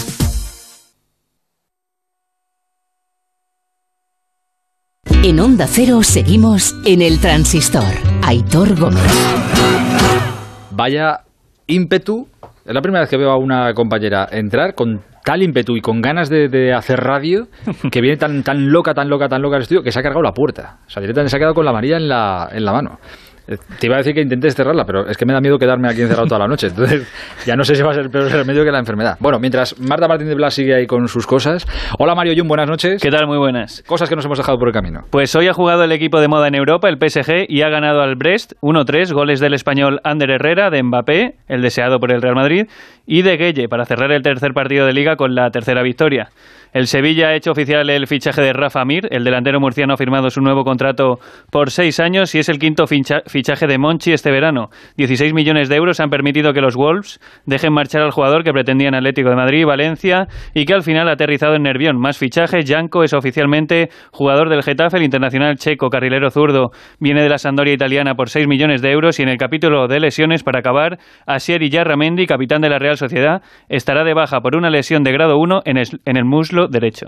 En Onda Cero seguimos en el transistor. Aitor Gómez. Vaya ímpetu. Es la primera vez que veo a una compañera entrar con tal ímpetu y con ganas de, hacer radio que viene tan, tan loca, tan loca, tan loca al estudio que se ha cargado la puerta. O sea, directamente se ha quedado con la María en la, en la mano. Te iba a decir que intentes cerrarla, pero es que me da miedo quedarme aquí encerrado toda la noche. Entonces, ya no sé si va a ser el peor remedio que la enfermedad. Bueno, mientras Marta Martín de Blas sigue ahí con sus cosas. Hola Mario Jun, buenas noches. ¿Qué tal? Muy buenas. Cosas que nos hemos dejado por el camino. Pues hoy ha jugado el equipo de moda en Europa, el PSG, y ha ganado al Brest 1-3, goles del español Ander Herrera, de Mbappé, el deseado por el Real Madrid, y de Gueye, para cerrar el tercer partido de liga con la tercera victoria. El Sevilla ha hecho oficial el fichaje de Rafa Mir, el delantero murciano ha firmado su nuevo contrato por seis años y es el quinto fichaje de Monchi este verano. 16 millones de euros han permitido que los Wolves dejen marchar al jugador que pretendían Atlético de Madrid y Valencia y que al final ha aterrizado en Nervión. Más fichajes, Janko es oficialmente jugador del Getafe, el internacional checo carrilero zurdo viene de la Sandoria italiana por 6 millones de euros y en el capítulo de lesiones para acabar, Asier Yarramendi, capitán de la Real Sociedad, estará de baja por una lesión de grado 1 en, es- en el muslo derecho.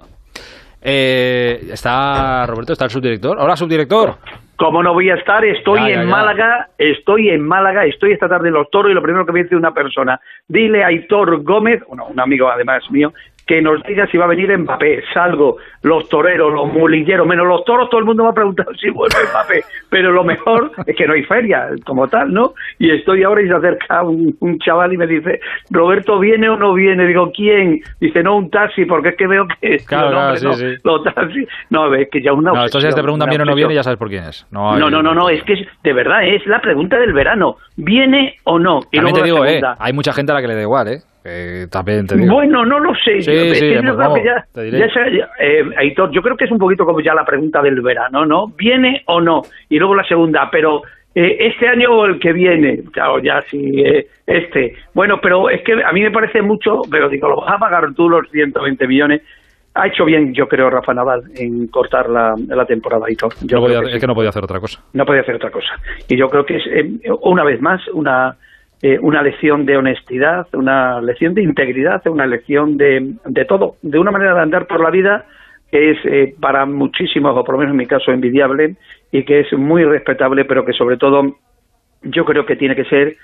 Eh, está Roberto, está el subdirector. Hola, subdirector. Como no voy a estar, estoy Ya, ya, en ya. Málaga, estoy en Málaga, estoy esta tarde en Los Toros y lo primero que me dice una persona, dile a Aitor Gómez, bueno, un amigo además mío, que nos diga si va a venir Mbappé. Salgo, los toreros, los mulilleros, menos los toros, todo el mundo me ha preguntado *laughs* si vuelve Mbappé. Pero lo mejor es que no hay feria como tal, ¿no? Y estoy ahora y se acerca un, un chaval y me dice, Roberto, ¿viene o no viene? Digo, ¿quién? Dice, no, un taxi, porque es que veo que... Claro, claro, *laughs* no, hombre, sí, no, sí. los taxis... No, es que ya una... No, entonces ya te obsesión, preguntan bien o no obsesión. viene, ya sabes por quién es. No, hay- No, no, no, no, es que es, de verdad es la pregunta del verano. ¿Viene o no? Y También luego te digo, eh, hay mucha gente a la que le da igual, eh. Eh, también te digo. Bueno, no lo sé. Sí, Yo- sí, creo que ya- ya eh, Aitor, yo creo que es un poquito como ya la pregunta del verano, ¿no? ¿Viene o no? Y luego la segunda, pero eh, este año o el que viene, claro, ya sí, eh, este. Bueno, pero es que a mí me parece mucho, pero digo, lo vas a pagar tú los 120 millones. Ha hecho bien, yo creo, Rafa Nadal en cortar la, la temporada, Aitor. Yo No podía- creo que es que no podía hacer otra cosa. no podía hacer otra cosa. Y yo creo que es, eh, una vez más, una, eh, una lección de honestidad, una lección de integridad, una lección de, de todo, de una manera de andar por la vida que es eh, para muchísimos, o por lo menos en mi caso, envidiable y que es muy respetable, pero que sobre todo yo creo que tiene que ser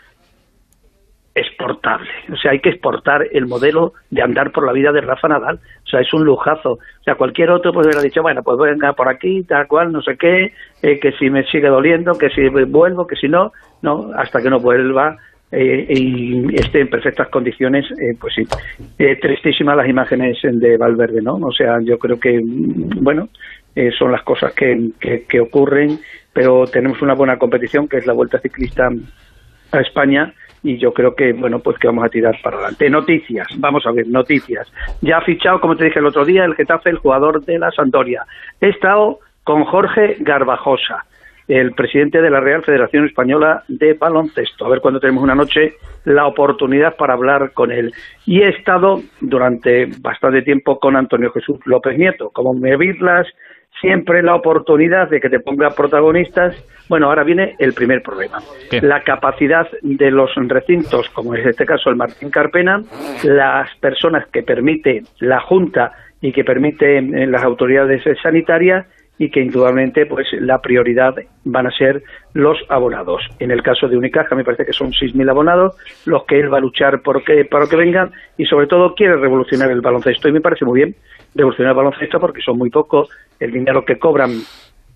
exportable. O sea, hay que exportar el modelo de andar por la vida de Rafa Nadal. O sea, es un lujazo. O sea, cualquier otro pues hubiera dicho, bueno, pues venga por aquí, tal cual, no sé qué, eh, que si me sigue doliendo, que si vuelvo, que si no, no, hasta que no vuelva eh, y esté en perfectas condiciones, eh, pues sí. Eh, tristísimas las imágenes de Valverde, ¿no? O sea, yo creo que, mm, bueno, eh, son las cosas que, que, que ocurren, pero tenemos una buena competición, que es la Vuelta Ciclista a España y yo creo que bueno pues que vamos a tirar para adelante noticias vamos a ver noticias ya ha fichado como te dije el otro día el Getafe el jugador de la Sampdoria he estado con Jorge Garbajosa el presidente de la Real Federación Española de Baloncesto a ver cuando tenemos una noche la oportunidad para hablar con él y he estado durante bastante tiempo con Antonio Jesús López Nieto como me virlas siempre la oportunidad de que te ponga protagonistas. Bueno, ahora viene el primer problema. ¿Qué? La capacidad de los recintos, como es este caso el Martín Carpena, las personas que permite la Junta y que permite eh, las autoridades sanitarias y que indudablemente pues la prioridad van a ser los abonados. En el caso de Unicaja me parece que son 6.000 abonados los que él va a luchar por que, para que vengan y sobre todo quiere revolucionar el baloncesto. Y me parece muy bien revolucionar el baloncesto porque son muy pocos el dinero que cobran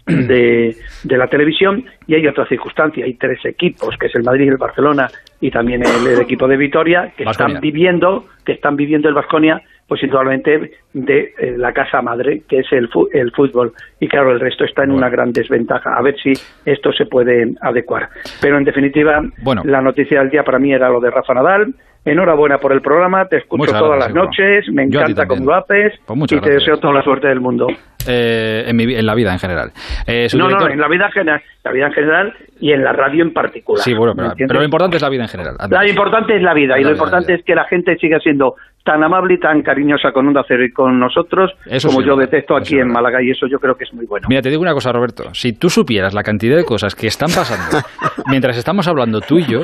de, de la televisión y hay otra circunstancia, hay tres equipos, que es el Madrid, el Barcelona y también el, el equipo de Vitoria, que están viviendo, que están viviendo el Vasconia, pues indudablemente de eh, la casa madre, que es el, fu- el fútbol. Y claro, el resto está en una gran desventaja. A ver si esto se puede adecuar. Pero en definitiva, la noticia del día para mí era lo de Rafa Nadal. Enhorabuena por el programa, te escucho Muchas todas gracias, las noches, me encanta cómo lo haces Pues y te gracias. deseo toda la suerte del mundo. Eh, en, mi en la vida en general. Eh, No, no, en la vida general, la vida en general y en la radio en particular. Sí, bueno, ¿me pero, pero lo importante es la vida en general. Lo importante es la vida y La lo vida, importante es que la gente siga siendo tan amable y tan cariñosa con Onda Cero y con nosotros Eso como sí, yo detesto aquí en Málaga y eso yo creo que es muy bueno. Mira, te digo una cosa, Roberto. Si tú supieras la cantidad de cosas que están pasando *laughs* mientras estamos hablando tú y yo.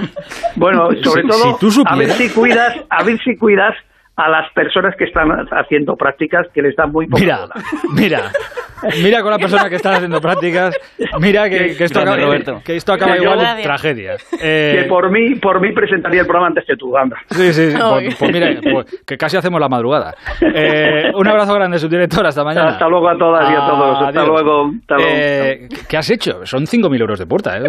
Bueno, sobre si- todo, si tú a ver supieras- si cuidas, a ver si cuidas a las personas que están haciendo prácticas que les dan muy poco. Mira, mira, mira con la persona que está haciendo prácticas. Mira que, que esto, Grande, acaba, Roberto. que esto acaba Que yo- igual en tragedia. Que Eh, por mí, por mí presentaría el programa antes que tú, anda. Sí, sí, sí. *laughs* Pues, pues mira, pues que casi hacemos la madrugada. Eh, un abrazo grande, subdirector. Hasta mañana. Hasta luego a todas y a todos. Hasta Adiós. luego. Hasta luego. Eh, ¿Qué has hecho? Son 5.000 euros de puerta, ¿eh?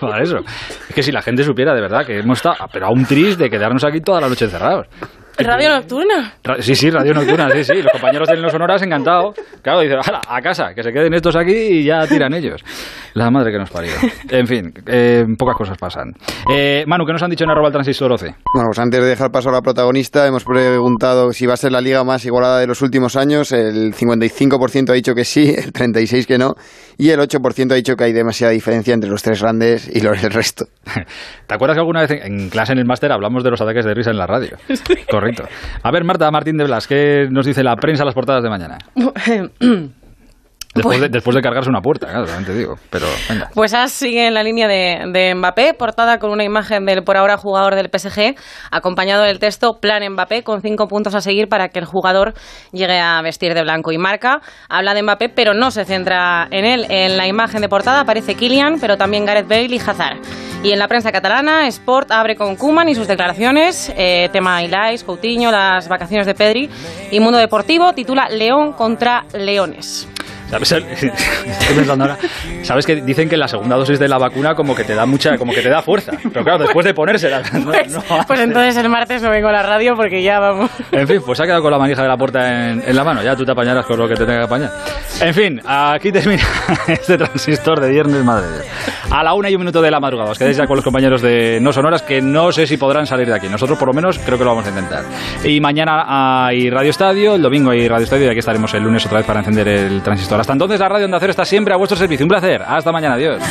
Para *laughs* eso. Es que si la gente supiera de verdad que hemos estado, pero a un tris de quedarnos aquí toda la noche encerrados. Radio Nocturna. Ra- Sí, sí, Radio Nocturna, sí, sí. Los compañeros de No Sonoras encantados. Claro, dicen, "Hala, a casa, que se queden estos aquí y ya tiran ellos. La madre que nos parió. En fin, eh, pocas cosas pasan. Eh, Manu, ¿qué nos han dicho en arroba el transistor 12? Bueno, pues antes de dejar paso a la protagonista, hemos preguntado si va a ser la liga más igualada de los últimos años. El 55% ha dicho que sí, el 36% que no, y el 8% ha dicho que hay demasiada diferencia entre los tres grandes y los del resto. *laughs* ¿Te acuerdas que alguna vez en, en clase en el máster hablamos de los ataques de risa en la radio? *laughs* Correcto. A ver, Marta Martín de Blas, ¿qué nos dice la prensa a las portadas de mañana? *clears throat* Después, de, después de cargarse una puerta, claro, te digo. Pero venga. Pues As sigue en la línea de, de Mbappé, portada con una imagen del por ahora jugador del PSG, acompañado del texto Plan Mbappé, con cinco puntos a seguir para que el jugador llegue a vestir de blanco. Y marca, habla de Mbappé, pero no se centra en él. En la imagen de portada aparece Kylian, pero también Gareth Bale y Hazard. Y en la prensa catalana, Sport abre con Kuman y sus declaraciones, eh, tema Ilais, Coutinho, las vacaciones de Pedri. Y Mundo Deportivo titula León contra Leones. ¿Sabes? *laughs* Estoy pensando ahora. ¿Sabes que dicen que la segunda dosis de la vacuna como que te da mucha, como que te da fuerza? Pero claro, después de ponérsela. no- no- Pues entonces el martes no vengo a la radio porque ya vamos. En fin, pues ha quedado con la manija de la puerta en, en la mano. Ya tú te apañarás con lo que te tenga que apañar. En fin, aquí termina *laughs* este transistor de viernes, madre. A la una y un minuto de la madrugada. Os quedáis ya con los compañeros de No Sonoras que no sé si podrán salir de aquí. Nosotros, por lo menos, creo que lo vamos a intentar. Y mañana hay Radio Estadio, el domingo hay Radio Estadio y aquí estaremos el lunes otra vez para encender el transistor. Hasta entonces, la Radio Onda Cero está siempre a vuestro servicio. Un placer. Hasta mañana. Adiós.